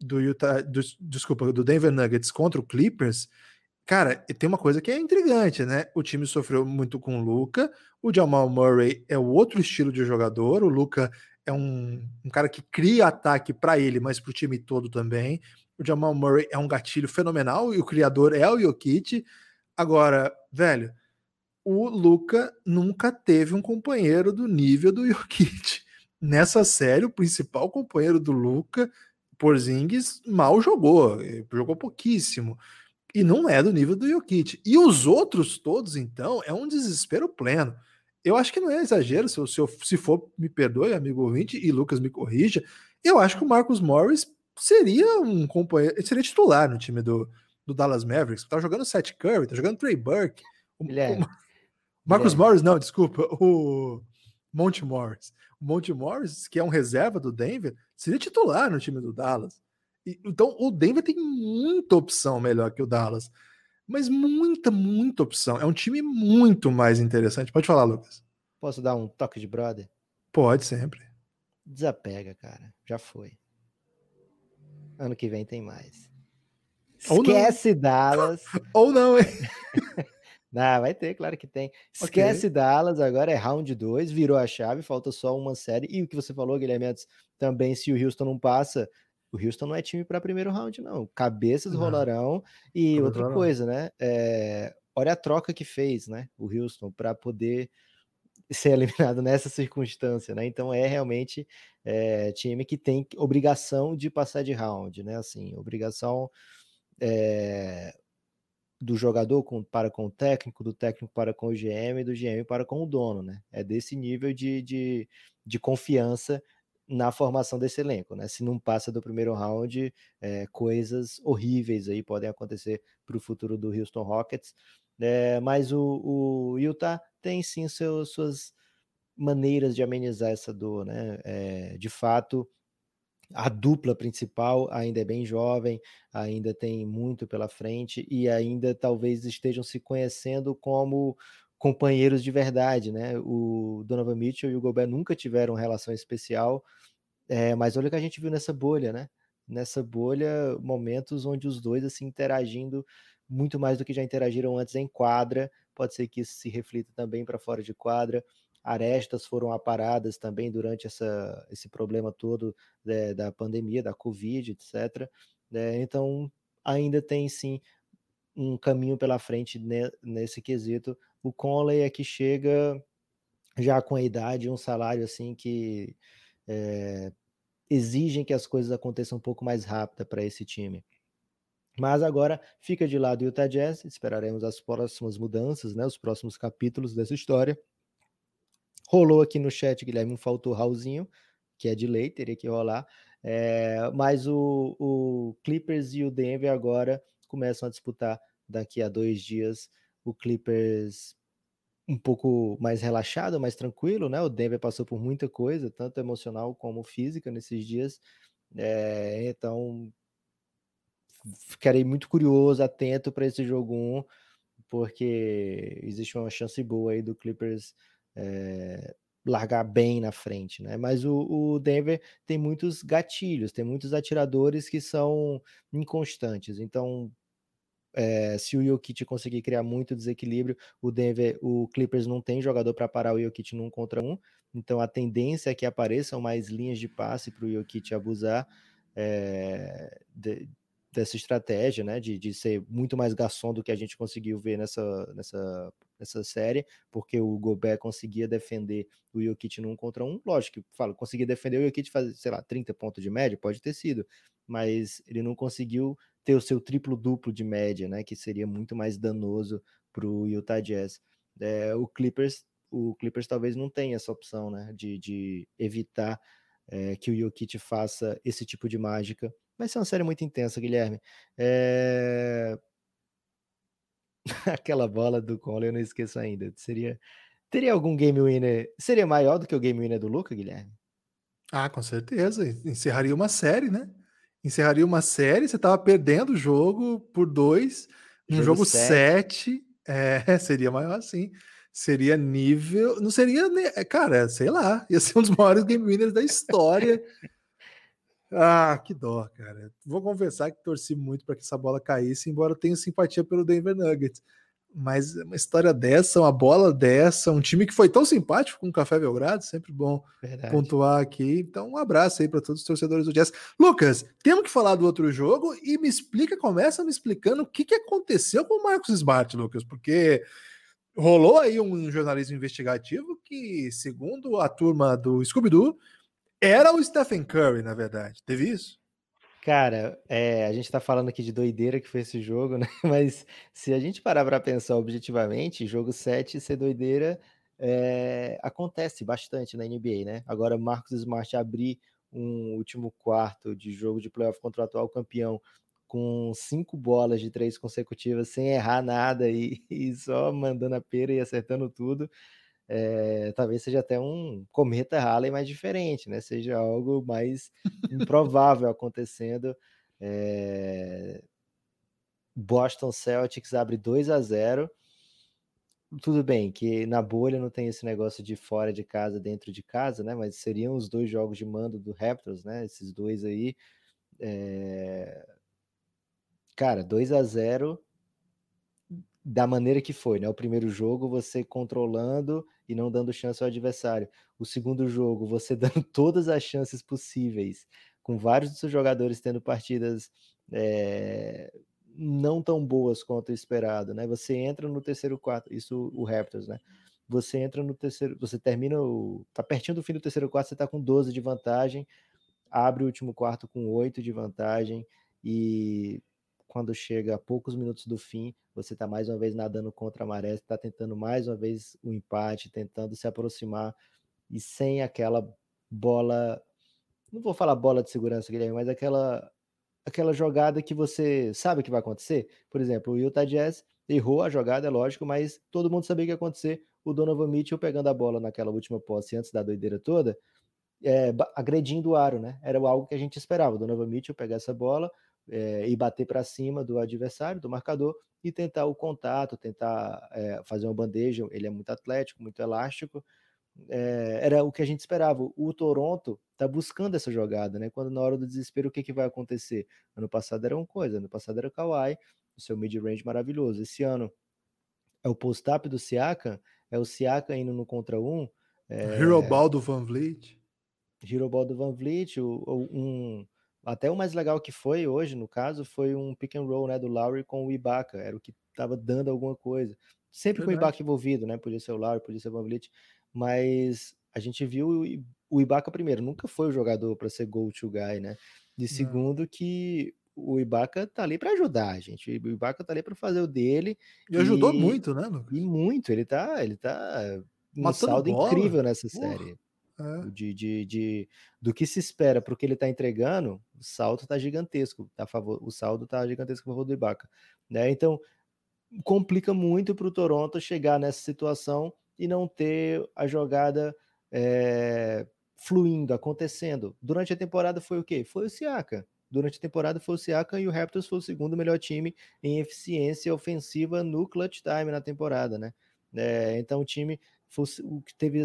S2: do Utah, do, desculpa, do Denver Nuggets contra o Clippers, cara, tem uma coisa que é intrigante, né? O time sofreu muito com o Luca, o Jamal Murray é o outro estilo de jogador, o Luca é um, um cara que cria ataque para ele, mas para o time todo também. O Jamal Murray é um gatilho fenomenal e o criador é o Jokic. Agora, velho, o Luca nunca teve um companheiro do nível do Jokic. Nessa série, o principal companheiro do Luca, Porzingis, mal jogou, jogou pouquíssimo. E não é do nível do Jokic. E os outros todos, então, é um desespero pleno. Eu acho que não é exagero, se, eu, se for, me perdoe, amigo ouvinte, e Lucas me corrija. Eu acho que o Marcos Morris seria um companheiro, seria titular no time do, do Dallas Mavericks. Tá jogando Seth Curry, tá jogando Trey Burke. O, o Marcos Morris, não, desculpa, o Monte Morris. O Monte Morris, que é um reserva do Denver, seria titular no time do Dallas. E, então, o Denver tem muita opção melhor que o Dallas. Mas muita, muita opção. É um time muito mais interessante. Pode falar, Lucas.
S3: Posso dar um toque de brother?
S2: Pode, sempre.
S3: Desapega, cara. Já foi. Ano que vem tem mais.
S2: Ou
S3: Esquece não. Dallas. (laughs)
S2: Ou não, hein? (laughs)
S3: não, vai ter, claro que tem. Esquece okay. Dallas, agora é round 2, virou a chave, falta só uma série. E o que você falou, Guilherme, antes, também se o Houston não passa, o Houston não é time para primeiro round, não. Cabeças não. rolarão. E outra coisa, né? É, olha a troca que fez, né? O Houston para poder ser eliminado (laughs) nessa circunstância, né? Então é realmente é, time que tem obrigação de passar de round, né? Assim, obrigação é, do jogador com, para com o técnico, do técnico para com o GM, do GM para com o dono, né? É desse nível de, de, de confiança na formação desse elenco, né? Se não passa do primeiro round, é, coisas horríveis aí podem acontecer para o futuro do Houston Rockets. É, mas o, o Utah tem sim seu, suas maneiras de amenizar essa dor, né? É, de fato, a dupla principal ainda é bem jovem, ainda tem muito pela frente e ainda talvez estejam se conhecendo como companheiros de verdade, né? O Donovan Mitchell e o Gobert nunca tiveram relação especial, é, mas olha o que a gente viu nessa bolha, né? Nessa bolha, momentos onde os dois assim interagindo muito mais do que já interagiram antes em quadra. Pode ser que isso se reflita também para fora de quadra. Arestas foram aparadas também durante essa, esse problema todo né, da pandemia, da Covid, etc. Né? Então, ainda tem sim um caminho pela frente nesse quesito. O Conley é que chega já com a idade, um salário assim que é, exigem que as coisas aconteçam um pouco mais rápida para esse time. Mas agora fica de lado o Utah Jazz, esperaremos as próximas mudanças, né, os próximos capítulos dessa história. Rolou aqui no chat, Guilherme, faltou Raulzinho, que é de lei, teria que rolar. É, mas o, o, Clippers e o Denver agora começam a disputar daqui a dois dias. O Clippers um pouco mais relaxado, mais tranquilo, né? O Denver passou por muita coisa, tanto emocional como física nesses dias. É, então ficarei muito curioso, atento para esse jogo 1, porque existe uma chance boa aí do Clippers é, largar bem na frente, né? Mas o, o, Denver tem muitos gatilhos, tem muitos atiradores que são inconstantes. Então, é, se o Jokic conseguir criar muito desequilíbrio, o Denver, o Clippers não tem jogador para parar o Jokic num contra um, então a tendência é que apareçam mais linhas de passe para o Jokic abusar é, de, dessa estratégia, né, de, de ser muito mais garçom do que a gente conseguiu ver nessa, nessa, nessa série, porque o Gobert conseguia defender o Jokic num contra um, lógico que falo, conseguia defender o Jokic fazer, sei lá, 30 pontos de média, pode ter sido, mas ele não conseguiu ter o seu triplo-duplo de média, né? Que seria muito mais danoso para o Utah Jazz. É, o Clippers, o Clippers talvez não tenha essa opção, né? De, de evitar é, que o Jokic faça esse tipo de mágica. Vai ser uma série muito intensa, Guilherme. É... (laughs) Aquela bola do Conley eu não esqueço ainda. Seria Teria algum game winner? Seria maior do que o game winner do Luca, Guilherme?
S2: Ah, com certeza. Encerraria uma série, né? encerraria uma série, você estava perdendo o jogo por dois, jogo, jogo sete, (laughs) é, seria maior assim. Seria nível. Não seria. É, cara, sei lá. Ia ser um dos maiores game winners da história. (laughs) ah, que dó, cara. Vou confessar que torci muito para que essa bola caísse, embora eu tenha simpatia pelo Denver Nuggets. Mas uma história dessa, uma bola dessa, um time que foi tão simpático com o Café Belgrado, sempre bom Verdade. pontuar aqui. Então, um abraço aí para todos os torcedores do Jazz. Lucas, temos que falar do outro jogo e me explica, começa me explicando o que, que aconteceu com o Marcos Smart, Lucas, porque rolou aí um jornalismo investigativo que, segundo a turma do Scooby-Doo, era o Stephen Curry, na verdade. Teve isso?
S3: Cara, é, a gente tá falando aqui de doideira que foi esse jogo, (laughs) né? Mas se a gente parar para pensar objetivamente, jogo 7 ser doideira é, acontece bastante na NBA, né? Agora, Marcos Smart abrir um último quarto de jogo de playoff contra o atual campeão com cinco bolas de três consecutivas sem errar nada e, (laughs) e só mandando a pera e acertando tudo é, talvez seja até um cometa Halley mais diferente, né? Seja algo mais (laughs) improvável acontecendo. É... Boston Celtics abre 2 a 0. Tudo bem que na bolha não tem esse negócio de fora de casa, dentro de casa, né? Mas seriam os dois jogos de mando do Raptors, né? Esses dois aí. É... Cara, 2 a 0 da maneira que foi, né? O primeiro jogo você controlando e não dando chance ao adversário. O segundo jogo você (laughs) dando todas as chances possíveis, com vários dos seus jogadores tendo partidas é, não tão boas quanto esperado, né? Você entra no terceiro quarto, isso o Raptors, né? Você entra no terceiro, você termina o tá pertinho do fim do terceiro quarto, você tá com 12 de vantagem, abre o último quarto com 8 de vantagem e quando chega a poucos minutos do fim, você está mais uma vez nadando contra a maré, está tentando mais uma vez o empate, tentando se aproximar e sem aquela bola, não vou falar bola de segurança, Guilherme, mas aquela aquela jogada que você sabe que vai acontecer. Por exemplo, o Utah Jazz errou a jogada, é lógico, mas todo mundo sabia que ia acontecer. O Donovan Mitchell pegando a bola naquela última posse antes da doideira toda, é, agredindo o aro, né? Era algo que a gente esperava. O Donovan Mitchell pegar essa bola, é, e bater para cima do adversário, do marcador, e tentar o contato, tentar é, fazer uma bandeja. Ele é muito atlético, muito elástico. É, era o que a gente esperava. O Toronto está buscando essa jogada, né? Quando na hora do desespero, o que, que vai acontecer? Ano passado era uma coisa, ano passado era o Kawhi, o seu mid-range maravilhoso. Esse ano é o post-up do Siakam, é o Siakam indo no contra um.
S2: É... Hero Ball do Van Vliet.
S3: Hero Ball do Van Vliet, um, até o mais legal que foi hoje, no caso, foi um pick and roll né, do Lowry com o Ibaka, era o que estava dando alguma coisa. Sempre Verdade. com o Ibaka envolvido, né? Podia ser o Lowry, podia ser o Vliet, mas a gente viu o Ibaka primeiro, nunca foi o jogador para ser go-to guy, né? De segundo, Não. que o Ibaka tá ali para ajudar, gente. O Ibaka tá ali para fazer o dele.
S2: E, e, ajudou muito, né, Lucas?
S3: E muito, ele tá, ele tá um saldo bola. incrível nessa Porra. série. É. De, de, de, do que se espera para o que ele está entregando, o salto está gigantesco. Tá favor, o saldo está gigantesco a favor do Ibaka. Né? Então, complica muito para o Toronto chegar nessa situação e não ter a jogada é, fluindo, acontecendo. Durante a temporada foi o quê? Foi o Siaka. Durante a temporada foi o Siaka e o Raptors foi o segundo melhor time em eficiência ofensiva no clutch time na temporada, né? É, então o time foi o que teve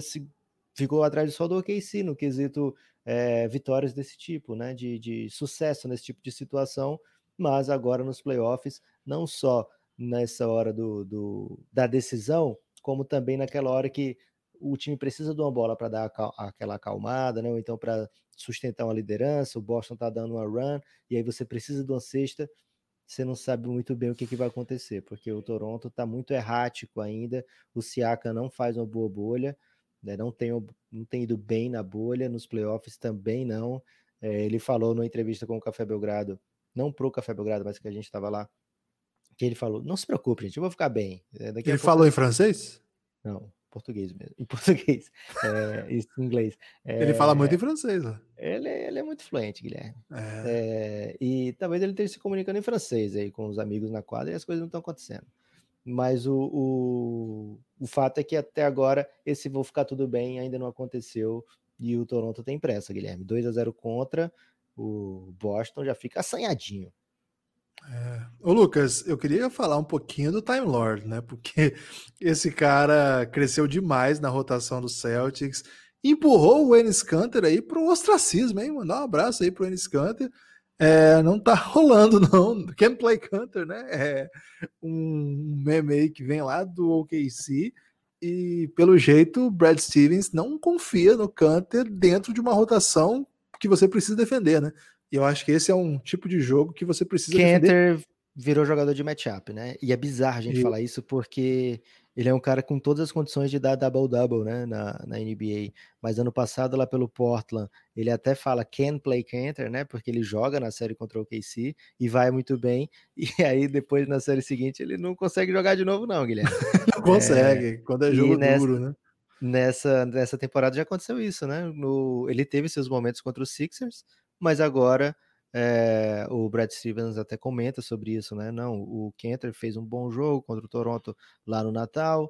S3: ficou atrás só do OKC no quesito é, vitórias desse tipo, né? De, de sucesso nesse tipo de situação, mas agora nos playoffs não só nessa hora do, do da decisão, como também naquela hora que o time precisa de uma bola para dar aquela acalmada, né? ou então para sustentar uma liderança. O Boston está dando uma run, e aí você precisa de uma cesta. Você não sabe muito bem o que, que vai acontecer, porque o Toronto está muito errático ainda. O Siaka não faz uma boa bolha, né? não, tem, não tem ido bem na bolha, nos playoffs também não. É, ele falou numa entrevista com o Café Belgrado, não pro Café Belgrado, mas que a gente estava lá, que ele falou: não se preocupe, gente, eu vou ficar bem.
S2: É, ele falou em francês?
S3: Não português mesmo, em (laughs) português, é, isso em inglês.
S2: É, ele fala muito em francês. Né?
S3: Ele, ele, é muito fluente, Guilherme. É. é. e talvez ele esteja se comunicando em francês aí com os amigos na quadra e as coisas não estão acontecendo. Mas o, o, o fato é que até agora esse vou ficar tudo bem ainda não aconteceu e o Toronto tem pressa, Guilherme. 2 a 0 contra, o Boston já fica assanhadinho.
S2: É. Ô Lucas, eu queria falar um pouquinho do Time Lord, né? Porque (laughs) esse cara cresceu demais na rotação do Celtics, empurrou o Enes Kanter aí pro ostracismo, hein? Mandar um abraço aí pro Enes Kanter. É, não tá (laughs) rolando, não. Can't play Canter, né? É um meme aí que vem lá do OKC. E pelo jeito, o Brad Stevens não confia no Canter dentro de uma rotação que você precisa defender, né? E eu acho que esse é um tipo de jogo que você precisa
S3: Canter defender. virou jogador de matchup, né? E é bizarro a gente e... falar isso porque ele é um cara com todas as condições de dar double-double, né, na, na NBA. Mas ano passado, lá pelo Portland, ele até fala can play Canter, né, porque ele joga na série contra o KC e vai muito bem. (laughs) E aí, depois, na série seguinte, ele não consegue jogar de novo não, Guilherme. (laughs)
S2: não consegue, é... quando é jogo nessa, duro, né?
S3: Nessa, nessa temporada já aconteceu isso, né? No, ele teve seus momentos contra os Sixers, mas agora é, o Brad Stevens até comenta sobre isso, né? Não, o Kenter fez um bom jogo contra o Toronto lá no Natal,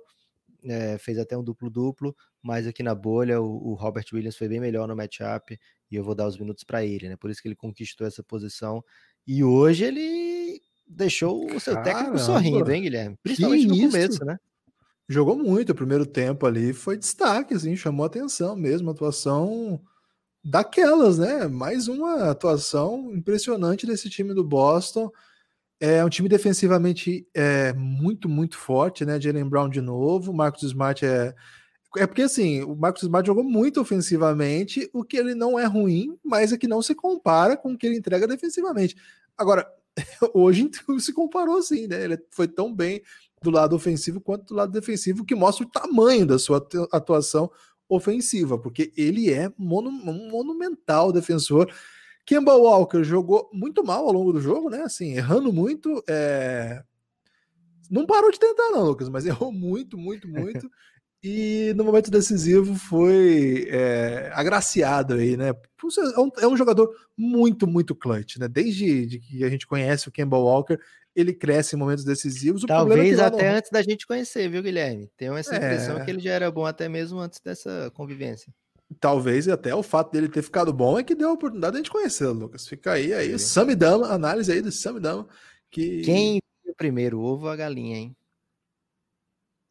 S3: é, fez até um duplo-duplo, mas aqui na bolha o, o, Robert Williams foi bem melhor no matchup e eu vou dar os minutos para ele, né? Por isso que ele conquistou essa posição e hoje ele deixou o seu técnico sorrindo, hein, Guilherme? Principalmente no começo, né?
S2: Jogou muito, o primeiro tempo ali foi destaque, assim, chamou atenção mesmo, atuação daquelas, né? Mais uma atuação impressionante desse time do Boston. É um time defensivamente é, muito, muito forte, né? Jalen Brown de novo, Marcos Smart é. É porque assim, o Marcos Smart jogou muito ofensivamente, o que ele não é ruim, mas é que não se compara com o que ele entrega defensivamente. Agora, (laughs) hoje se comparou assim, né? Ele foi tão bem do lado ofensivo quanto do lado defensivo, que mostra o tamanho da sua atuação ofensiva, porque ele é monu um monumental defensor. Kemba Walker jogou muito mal ao longo do jogo, né? Assim, errando muito. É... Não parou de tentar, não, Lucas, mas (laughs) errou muito, muito, muito. e no momento decisivo foi é, agraciado aí, né? É um, é um, jogador muito, muito clutch, né? Desde que a gente conhece o Kemba Walker, ele cresce em momentos decisivos. O
S3: é Talvez é até antes da gente conhecer, viu, Guilherme? Tenho essa impressão é... que ele já era bom até mesmo antes dessa convivência.
S2: Talvez até o fato dele ter ficado bom é que deu a oportunidade de a gente conhecer, Lucas. Fica aí, aí o Samidama, análise aí do Samidama. Que...
S3: Quem primeiro, o ovo ou a galinha, hein?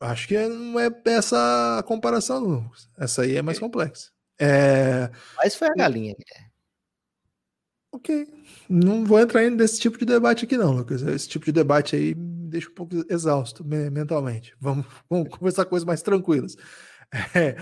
S2: Acho que não é essa a comparação, Lucas. Essa aí é mais complexa. É...
S3: Mas foi a galinha, Guilherme.
S2: Ok. Não vou entrar nesse tipo de debate aqui, não, Lucas. Esse tipo de debate aí me deixa um pouco exausto mentalmente. Vamos, (laughs) vamos conversar coisas mais tranquilas. É.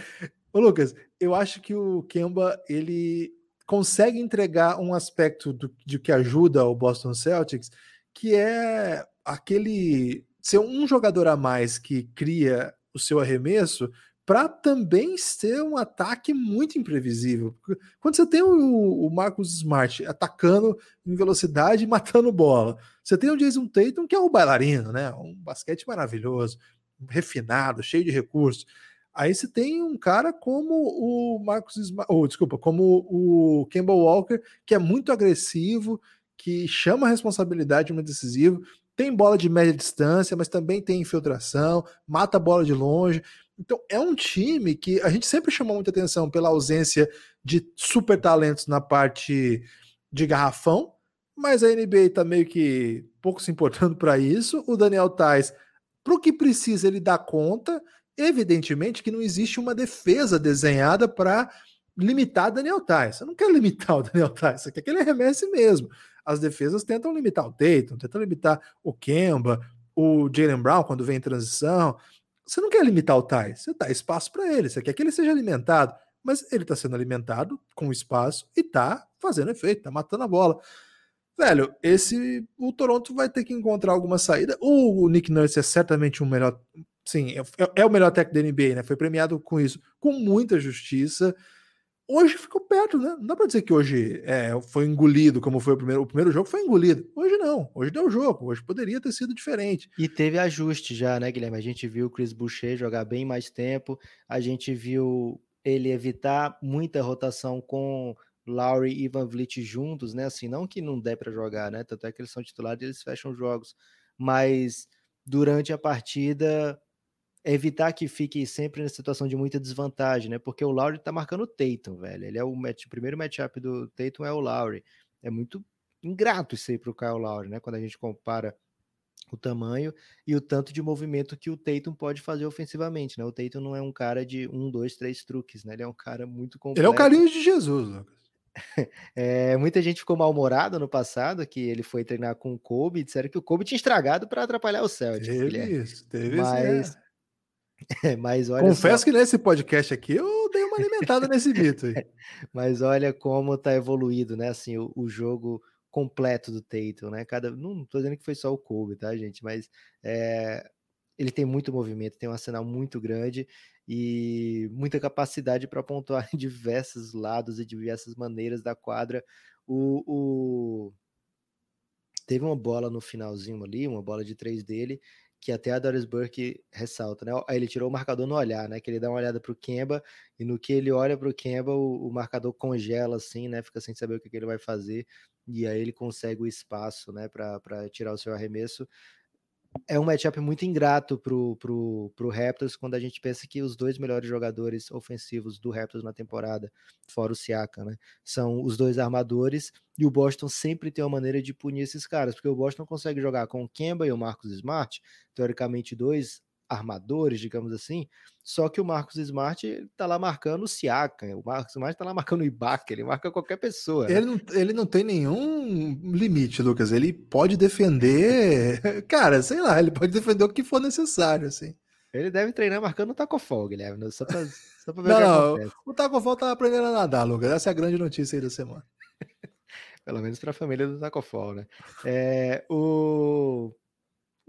S2: Ô, Lucas, eu acho que o Kemba ele consegue entregar um aspecto do, de que ajuda o Boston Celtics, que é aquele ser um jogador a mais que cria o seu arremesso, para também ser um ataque muito imprevisível. Quando você tem o, o, Marcus Smart atacando em velocidade e (laughs) matando bola, você tem o Jason Tatum, que é um bailarino, né? Um basquete maravilhoso, refinado, cheio de recursos. Aí você tem um cara como o Marcus Smart, oh, desculpa, como o Campbell Walker, que é muito agressivo, que chama a responsabilidade muito decisivo, tem bola de média distância, mas também tem infiltração, mata a bola de longe. Então, é um time que a gente sempre chamou muita atenção pela ausência de super talentos na parte de garrafão, mas a NBA está meio que pouco se importando para isso. O Daniel Tais, para o que precisa, ele dá conta. Evidentemente que não existe uma defesa desenhada para limitar Daniel Tais. Você não quer limitar (laughs) o Daniel Tais, você quer que ele arremesse mesmo. As defesas tentam limitar o Tatum, tentam limitar o Kemba, o Jalen Brown quando vem em transição. Você não quer limitar o Tais, você dá espaço para ele, você quer que ele seja alimentado, mas ele está sendo alimentado com espaço e está fazendo efeito, está matando a bola. Velho, esse o Toronto vai ter que encontrar alguma saída. O Nick Nurse é certamente um melhor, sim, é, é o melhor técnico da NBA, né? Foi premiado com isso, com muita justiça hoje ficou perto, né? Não dá para dizer que hoje é, foi engolido, como foi o primeiro. O primeiro jogo foi engolido. Hoje não. Hoje deu jogo. Hoje poderia ter sido diferente.
S3: E teve ajuste já, né, Guilherme? A gente viu o Chris Boucher jogar bem mais tempo. A gente viu ele evitar muita rotação com Lowry e Van Vliet juntos, né? Assim, não que não dê para jogar, né? Tanto é que eles são titulares e eles fecham jogos. Mas durante a partida evitar que fique sempre na situação de muita desvantagem, né? Porque o Lowry tá marcando o Tatum, velho. Ele é o, match, o primeiro matchup do Tatum é o Lowry. É muito ingrato isso aí pro Kyle Lowry, né? Quando a gente compara o tamanho e o tanto de movimento que o Tatum pode fazer ofensivamente, né? O Tatum não é um cara de um, dois, três truques, né? Ele é um cara muito
S2: completo. Ele é o carinho de Jesus, Lucas. (laughs)
S3: É, muita gente ficou mal-humorada no passado que ele foi treinar com o Kobe, disseram que o Kobe tinha estragado para atrapalhar o Celtics.
S2: Teve isso, teve
S3: Mas
S2: isso. É. (laughs)
S3: Mas olha
S2: Confesso só... que nesse podcast aqui eu dei uma alimentada nesse mito aí. (laughs)
S3: Mas olha como tá evoluído, né? Assim, o, o, jogo completo do Tatum, né? Cada, não tô dizendo que foi só o Kobe, tá, gente? Mas é, ele tem muito movimento, tem um arsenal muito grande e muita capacidade para pontuar em diversos lados e diversas maneiras da quadra. O, o, teve uma bola no finalzinho ali, uma bola de três dele, que até a Doris Burke ressalta, né? Aí ele tirou o marcador no olhar, né? Que ele dá uma olhada pro Kemba e no que ele olha Kemba, o, o marcador congela assim, né? Fica sem saber o que, que ele vai fazer e aí ele consegue o espaço, né? Para tirar o seu arremesso é um matchup muito ingrato pro, pro, pro Raptors quando a gente pensa que os dois melhores jogadores ofensivos do Raptors na temporada, fora o Siaka, né, são os dois armadores e o Boston sempre tem uma maneira de punir esses caras, porque o Boston consegue jogar com o Kemba e o Marcus Smart, teoricamente dois armadores, digamos assim. Só que o Marcos Smart tá lá marcando o Siaka, o Marcos Smart tá lá marcando o Ibaka, ele marca qualquer pessoa.
S2: Né? Ele, não, ele não tem nenhum limite, Lucas. Ele pode defender, (laughs) cara, sei lá, ele pode defender o que for necessário, assim.
S3: Ele deve treinar marcando o Tacofol, Guilherme, só pra, só pra
S2: ver não, o que O Tacofol tá aprendendo a nadar, Lucas. Essa é a grande notícia aí da semana. (laughs)
S3: Pelo menos para a família do Tacofol, né? É, o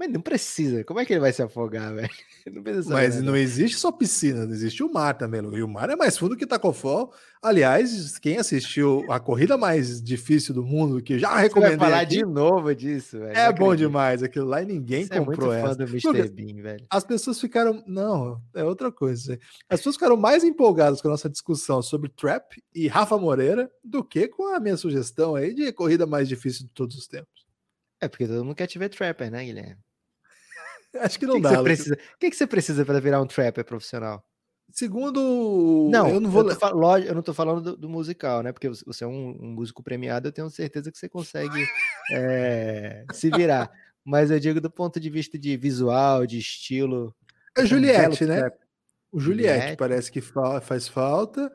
S3: mas não precisa. Como é que ele vai se afogar, (laughs) velho?
S2: Não Mas nada. não existe só piscina, não existe o mar também. E o mar é mais fundo que Tacofol. Aliás, quem assistiu a corrida mais difícil do mundo, que já recomendei. Você vai falar
S3: aqui, de novo disso, velho.
S2: É bom demais aquilo lá e ninguém Você comprou é muito essa.
S3: Fã do Mr. Bean, velho.
S2: As pessoas ficaram. Não, é outra coisa. As pessoas ficaram mais empolgadas com a nossa discussão sobre Trap e Rafa Moreira do que com a minha sugestão aí de corrida mais difícil de todos os tempos.
S3: É porque todo mundo quer te ver Trapper, né, Guilherme?
S2: Acho que não
S3: que
S2: dá.
S3: Que você precisa... O que, que você precisa para virar um trapper profissional?
S2: Segundo.
S3: Não, eu não vou. Eu, tô, eu não tô falando do, do, musical, né? Porque você é um, um, músico premiado, eu tenho certeza que você consegue é, se virar. Mas eu digo do ponto de vista de visual, de estilo.
S2: É Juliette, né? O Juliette, Juliette, parece que fa faz falta.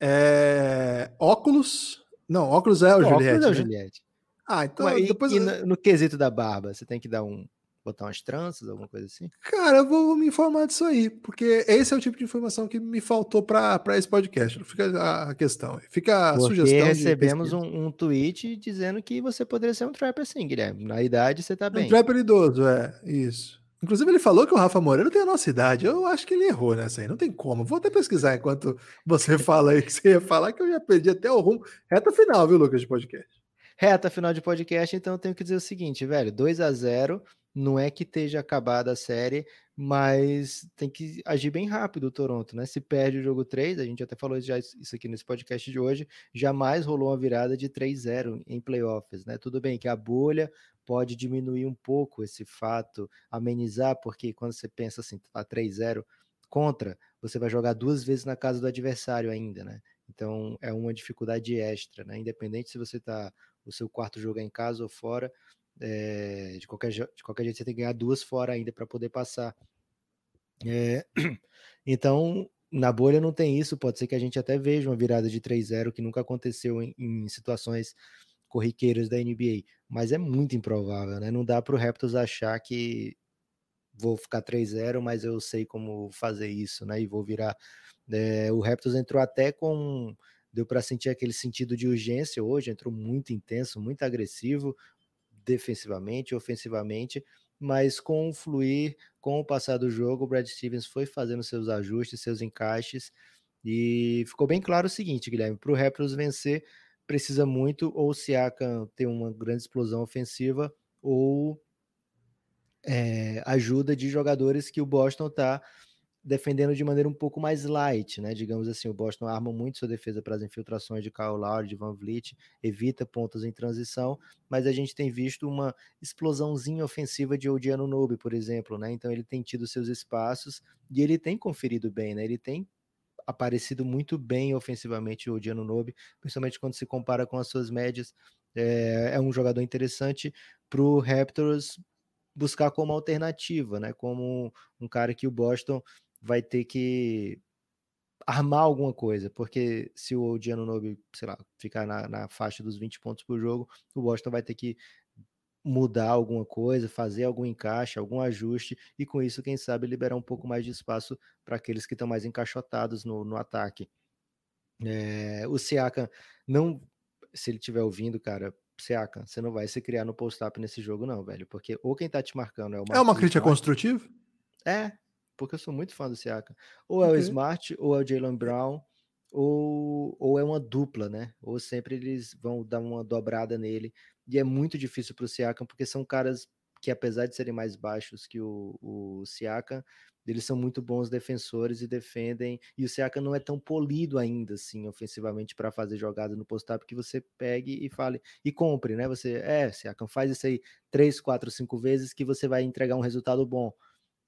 S2: É... Óculos. Não, óculos é o, Juliette. Óculos é o
S3: né? Juliette.
S2: Ah, então. Mas, depois... e
S3: no, no quesito da barba, você tem que dar um, botar umas tranças, alguma coisa assim?
S2: Cara, eu vou me informar disso aí, porque esse é o tipo de informação que me faltou para esse podcast. Fica a questão, fica a porque sugestão.
S3: recebemos um, um, tweet dizendo que você poderia ser um trapper assim, Guilherme. Na idade você tá bem.
S2: Um trapper idoso, é, isso. Inclusive, ele falou que o Rafa Moreira tem a nossa idade. Eu acho que ele errou nessa aí, não tem como. Vou até pesquisar enquanto você (laughs) fala aí que você ia falar, que eu já perdi até o rumo. Reta final, viu, Lucas, de podcast?
S3: Reta final de podcast, então eu tenho que dizer o seguinte, velho: 2 a 0 não é que esteja acabada a série, mas tem que agir bem rápido o Toronto, né? Se perde o jogo 3, a gente até falou já isso aqui nesse podcast de hoje, jamais rolou uma virada de 3-0 em playoffs, né? Tudo bem que a bolha pode diminuir um pouco esse fato, amenizar, porque quando você pensa assim, tá 3-0 contra, você vai jogar duas vezes na casa do adversário ainda, né? Então é uma dificuldade extra, né? Independente se você tá o seu quarto jogo é em casa ou fora, é, de, qualquer, de qualquer jeito, você tem que ganhar duas fora ainda para poder passar. É, (clears throat) então, na bolha não tem isso, pode ser que a gente até veja uma virada de 3-0 que nunca aconteceu em, em, situações corriqueiras da NBA, mas é muito improvável, né? Não dá para o Raptors achar que vou ficar 3-0, mas eu sei como fazer isso, né? E vou virar. É, o Raptors entrou até com. Deu para sentir aquele sentido de urgência hoje, entrou muito intenso, muito agressivo, defensivamente, ofensivamente, mas com o fluir, com o passar do jogo, o Brad Stevens foi fazendo seus ajustes, seus encaixes, e ficou bem claro o seguinte, Guilherme, para o Raptors vencer, precisa muito ou o Siakam ter uma grande explosão ofensiva, ou é, ajuda de jogadores que o Boston está defendendo de maneira um pouco mais light, né? Digamos assim, o Boston arma muito sua defesa para as infiltrações de Kyle Lowry, de Van Vliet, evita pontos em transição, mas a gente tem visto uma explosãozinha ofensiva de Odiano Nobe, por exemplo, né? Então ele tem tido seus espaços e ele tem conferido bem, né? Ele tem aparecido muito bem ofensivamente o Odiano Nobe, principalmente quando se compara com as suas médias. É, é um jogador interessante para o Raptors buscar como alternativa, né? Como um cara que o Boston vai ter que armar alguma coisa, porque se o Gianno Nobe, sei lá, ficar na, na, faixa dos 20 pontos por jogo, o Boston vai ter que mudar alguma coisa, fazer algum encaixe, algum ajuste, e com isso, quem sabe, liberar um pouco mais de espaço para aqueles que estão mais encaixotados no, no ataque. É, o Siakam não, se ele estiver ouvindo, cara, Siakam, você não vai se criar no post-up nesse jogo não, velho, porque ou quem tá te marcando é o
S2: É uma crítica construtiva?
S3: É, porque eu sou muito fã do Siaka. Ou é o Smart, ou é o Jalen Brown, ou, ou é uma dupla, né? Ou sempre eles vão dar uma dobrada nele. E é muito difícil para o Siakam, porque são caras que, apesar de serem mais baixos que o, o Siakam, eles são muito bons defensores e defendem. E o Siakam não é tão polido ainda, assim, ofensivamente, para fazer jogada no post-up que você pegue e fale e compre, né? Você, é, Siakam, faz isso aí três, quatro, cinco vezes que você vai entregar um resultado bom.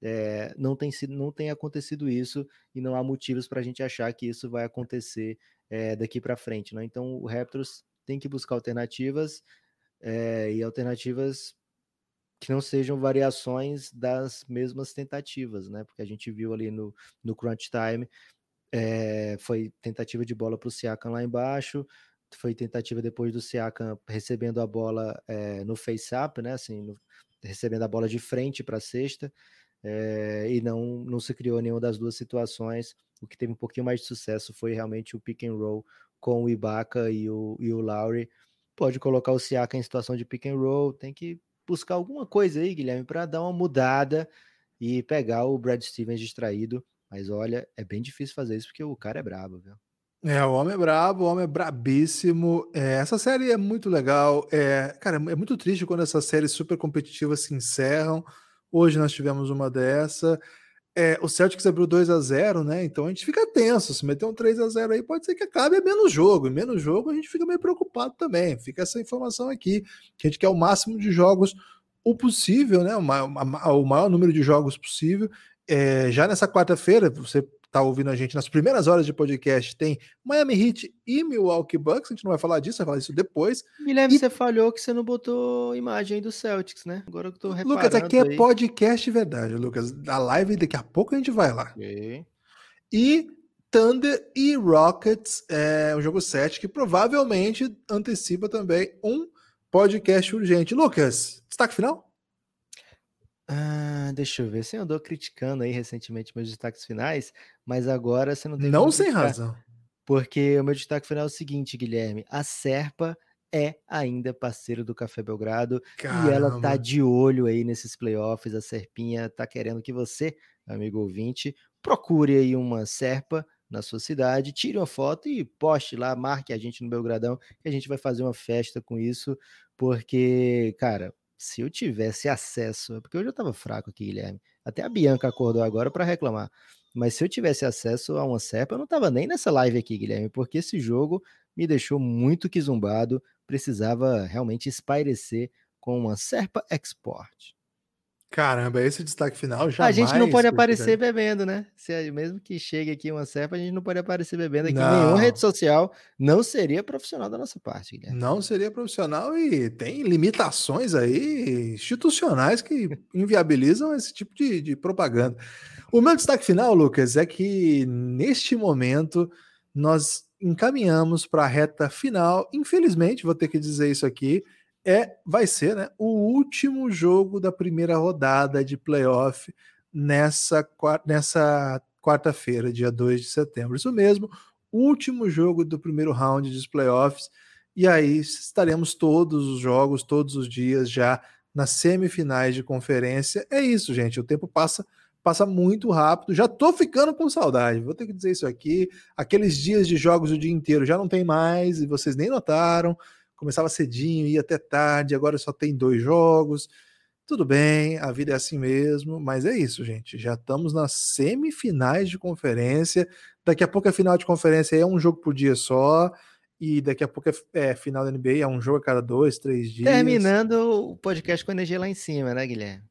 S3: É, não, tem sido, não tem acontecido isso e não há motivos para a gente achar que isso vai acontecer é, daqui para frente. Né? Então o Raptors tem que buscar alternativas é, e alternativas que não sejam variações das mesmas tentativas, né? Porque a gente viu ali no, no crunch time, é, foi tentativa de bola para o Siakam lá embaixo, foi tentativa depois do Siakam recebendo a bola é, no face-up, né? Assim, recebendo a bola de frente para a cesta é, e não, não se criou nenhuma das duas situações. O que teve um pouquinho mais de sucesso foi realmente o pick and roll com o Ibaka e o, e o Lowry. Pode colocar o Siaka em situação de pick and roll, tem que buscar alguma coisa aí, Guilherme, para dar uma mudada e pegar o Brad Stevens distraído. Mas olha, é bem difícil fazer isso porque o cara é brabo, viu?
S2: É, o homem é brabo, o homem é brabíssimo. É, essa série é muito legal. É, cara, é muito triste quando essas séries super competitivas se encerram. Hoje nós tivemos uma dessa. É, o Celtics abriu 2 a 0 né? Então a gente fica tenso. Se meter um 3 a 0 aí, pode ser que acabe é menos jogo. E menos jogo a gente fica meio preocupado também. Fica essa informação aqui, que a gente quer o máximo de jogos o possível, né? O maior, o maior número de jogos possível. É, já nessa quarta-feira, você tá ouvindo a gente nas primeiras horas de podcast, tem Miami Heat e Milwaukee Bucks. A gente não vai falar disso, vai falar isso depois.
S3: Guilherme, e... você falhou que você não botou imagem aí do Celtics, né? Agora eu tô reparando.
S2: Lucas, aqui é podcast verdade, Lucas. A live daqui a pouco a gente vai lá. Okay. E Thunder e Rockets é um jogo 7 que provavelmente antecipa também um podcast urgente. Lucas, destaque final?
S3: Ah, deixa eu ver. Você andou criticando aí recentemente meus destaques finais, mas agora você não tem
S2: Não sem razão.
S3: Porque o meu destaque final é o seguinte, Guilherme. A Serpa é ainda parceiro do Café Belgrado Caramba. e ela tá de olho aí nesses playoffs. A Serpinha tá querendo que você, amigo ouvinte, procure aí uma Serpa na sua cidade, tire uma foto e poste lá, marque a gente no Belgradão, que a gente vai fazer uma festa com isso, porque, cara, se eu tivesse acesso, porque eu já estava fraco aqui, Guilherme. Até a Bianca acordou agora para reclamar. Mas se eu tivesse acesso a uma Serpa, eu não estava nem nessa live aqui, Guilherme, porque esse jogo me deixou muito que zumbado. Precisava realmente espairecer com uma Serpa Export.
S2: Caramba, esse destaque final já. A
S3: gente não pode aparecer bebendo, né? Se, mesmo que chegue aqui uma cepa, a gente não pode aparecer bebendo aqui. Não. Nenhuma rede social não seria profissional da nossa parte, Guilherme.
S2: Não seria profissional e tem limitações aí institucionais que inviabilizam esse tipo de, de propaganda. O meu destaque final, Lucas, é que neste momento nós encaminhamos para a reta final. Infelizmente, vou ter que dizer isso aqui, é vai ser, né, o último jogo da primeira rodada de playoff nessa nessa quarta-feira, dia 2 de setembro. Isso mesmo, último jogo do primeiro round dos playoffs. E aí estaremos todos os jogos, todos os dias já nas semifinais de conferência. É isso, gente. O tempo passa passa muito rápido. Já tô ficando com saudade. Vou ter que dizer isso aqui. Aqueles dias de jogos o dia inteiro já não tem mais e vocês nem notaram. Começava cedinho, ia até tarde, agora só tem dois jogos. Tudo bem, a vida é assim mesmo, mas é isso, gente. Já estamos nas semifinais de conferência. Daqui a pouco a final de conferência é um jogo por dia só. E daqui a pouco é, é final da NBA, é um jogo a cada dois, três dias.
S3: Terminando o podcast com energia lá em cima, né, Guilherme?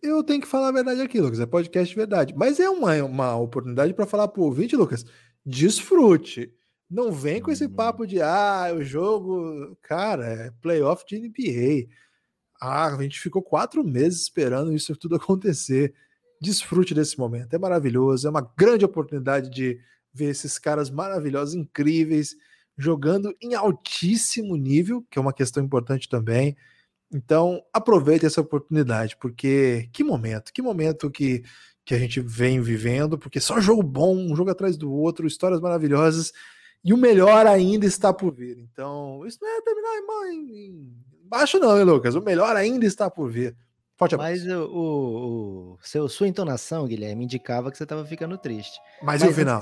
S2: Eu tenho que falar a verdade aqui, Lucas. É podcast de verdade. Mas é uma, uma oportunidade para falar pro ouvinte, Lucas. Desfrute. Não vem com esse uhum. papo de ah, o jogo, cara, é playoff de NBA. Ah, a gente ficou quatro meses esperando isso tudo (laughs) acontecer. Desfrute desse momento, é maravilhoso, é uma grande oportunidade de ver esses caras maravilhosos, incríveis, jogando em altíssimo nível, que é uma questão importante também. Então, aproveite essa oportunidade, porque que momento, que momento que, que a gente vem vivendo, porque só jogo bom, um jogo atrás do outro, histórias maravilhosas, e o melhor ainda está por vir. Então, isso não é terminar em, baixo, não, hein, Lucas? O melhor ainda está por vir.
S3: Forte abraço. Mas o, o, o seu, sua entonação, Guilherme, indicava que você estava ficando triste.
S2: Mas, Mas e o final?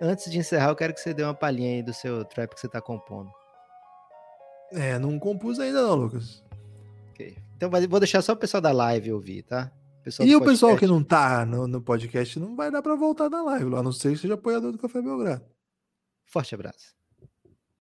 S3: Antes, antes de encerrar, eu quero que você dê uma palhinha aí do seu trap que você está compondo.
S2: É, não compus ainda não, Lucas.
S3: Ok. Então vou deixar só o pessoal da live ouvir, tá?
S2: Pessoal e o pessoal que não tá no, no podcast não vai dar para voltar da live, a não ser que seja apoiador do Café Belgrado.
S3: Forte abraço.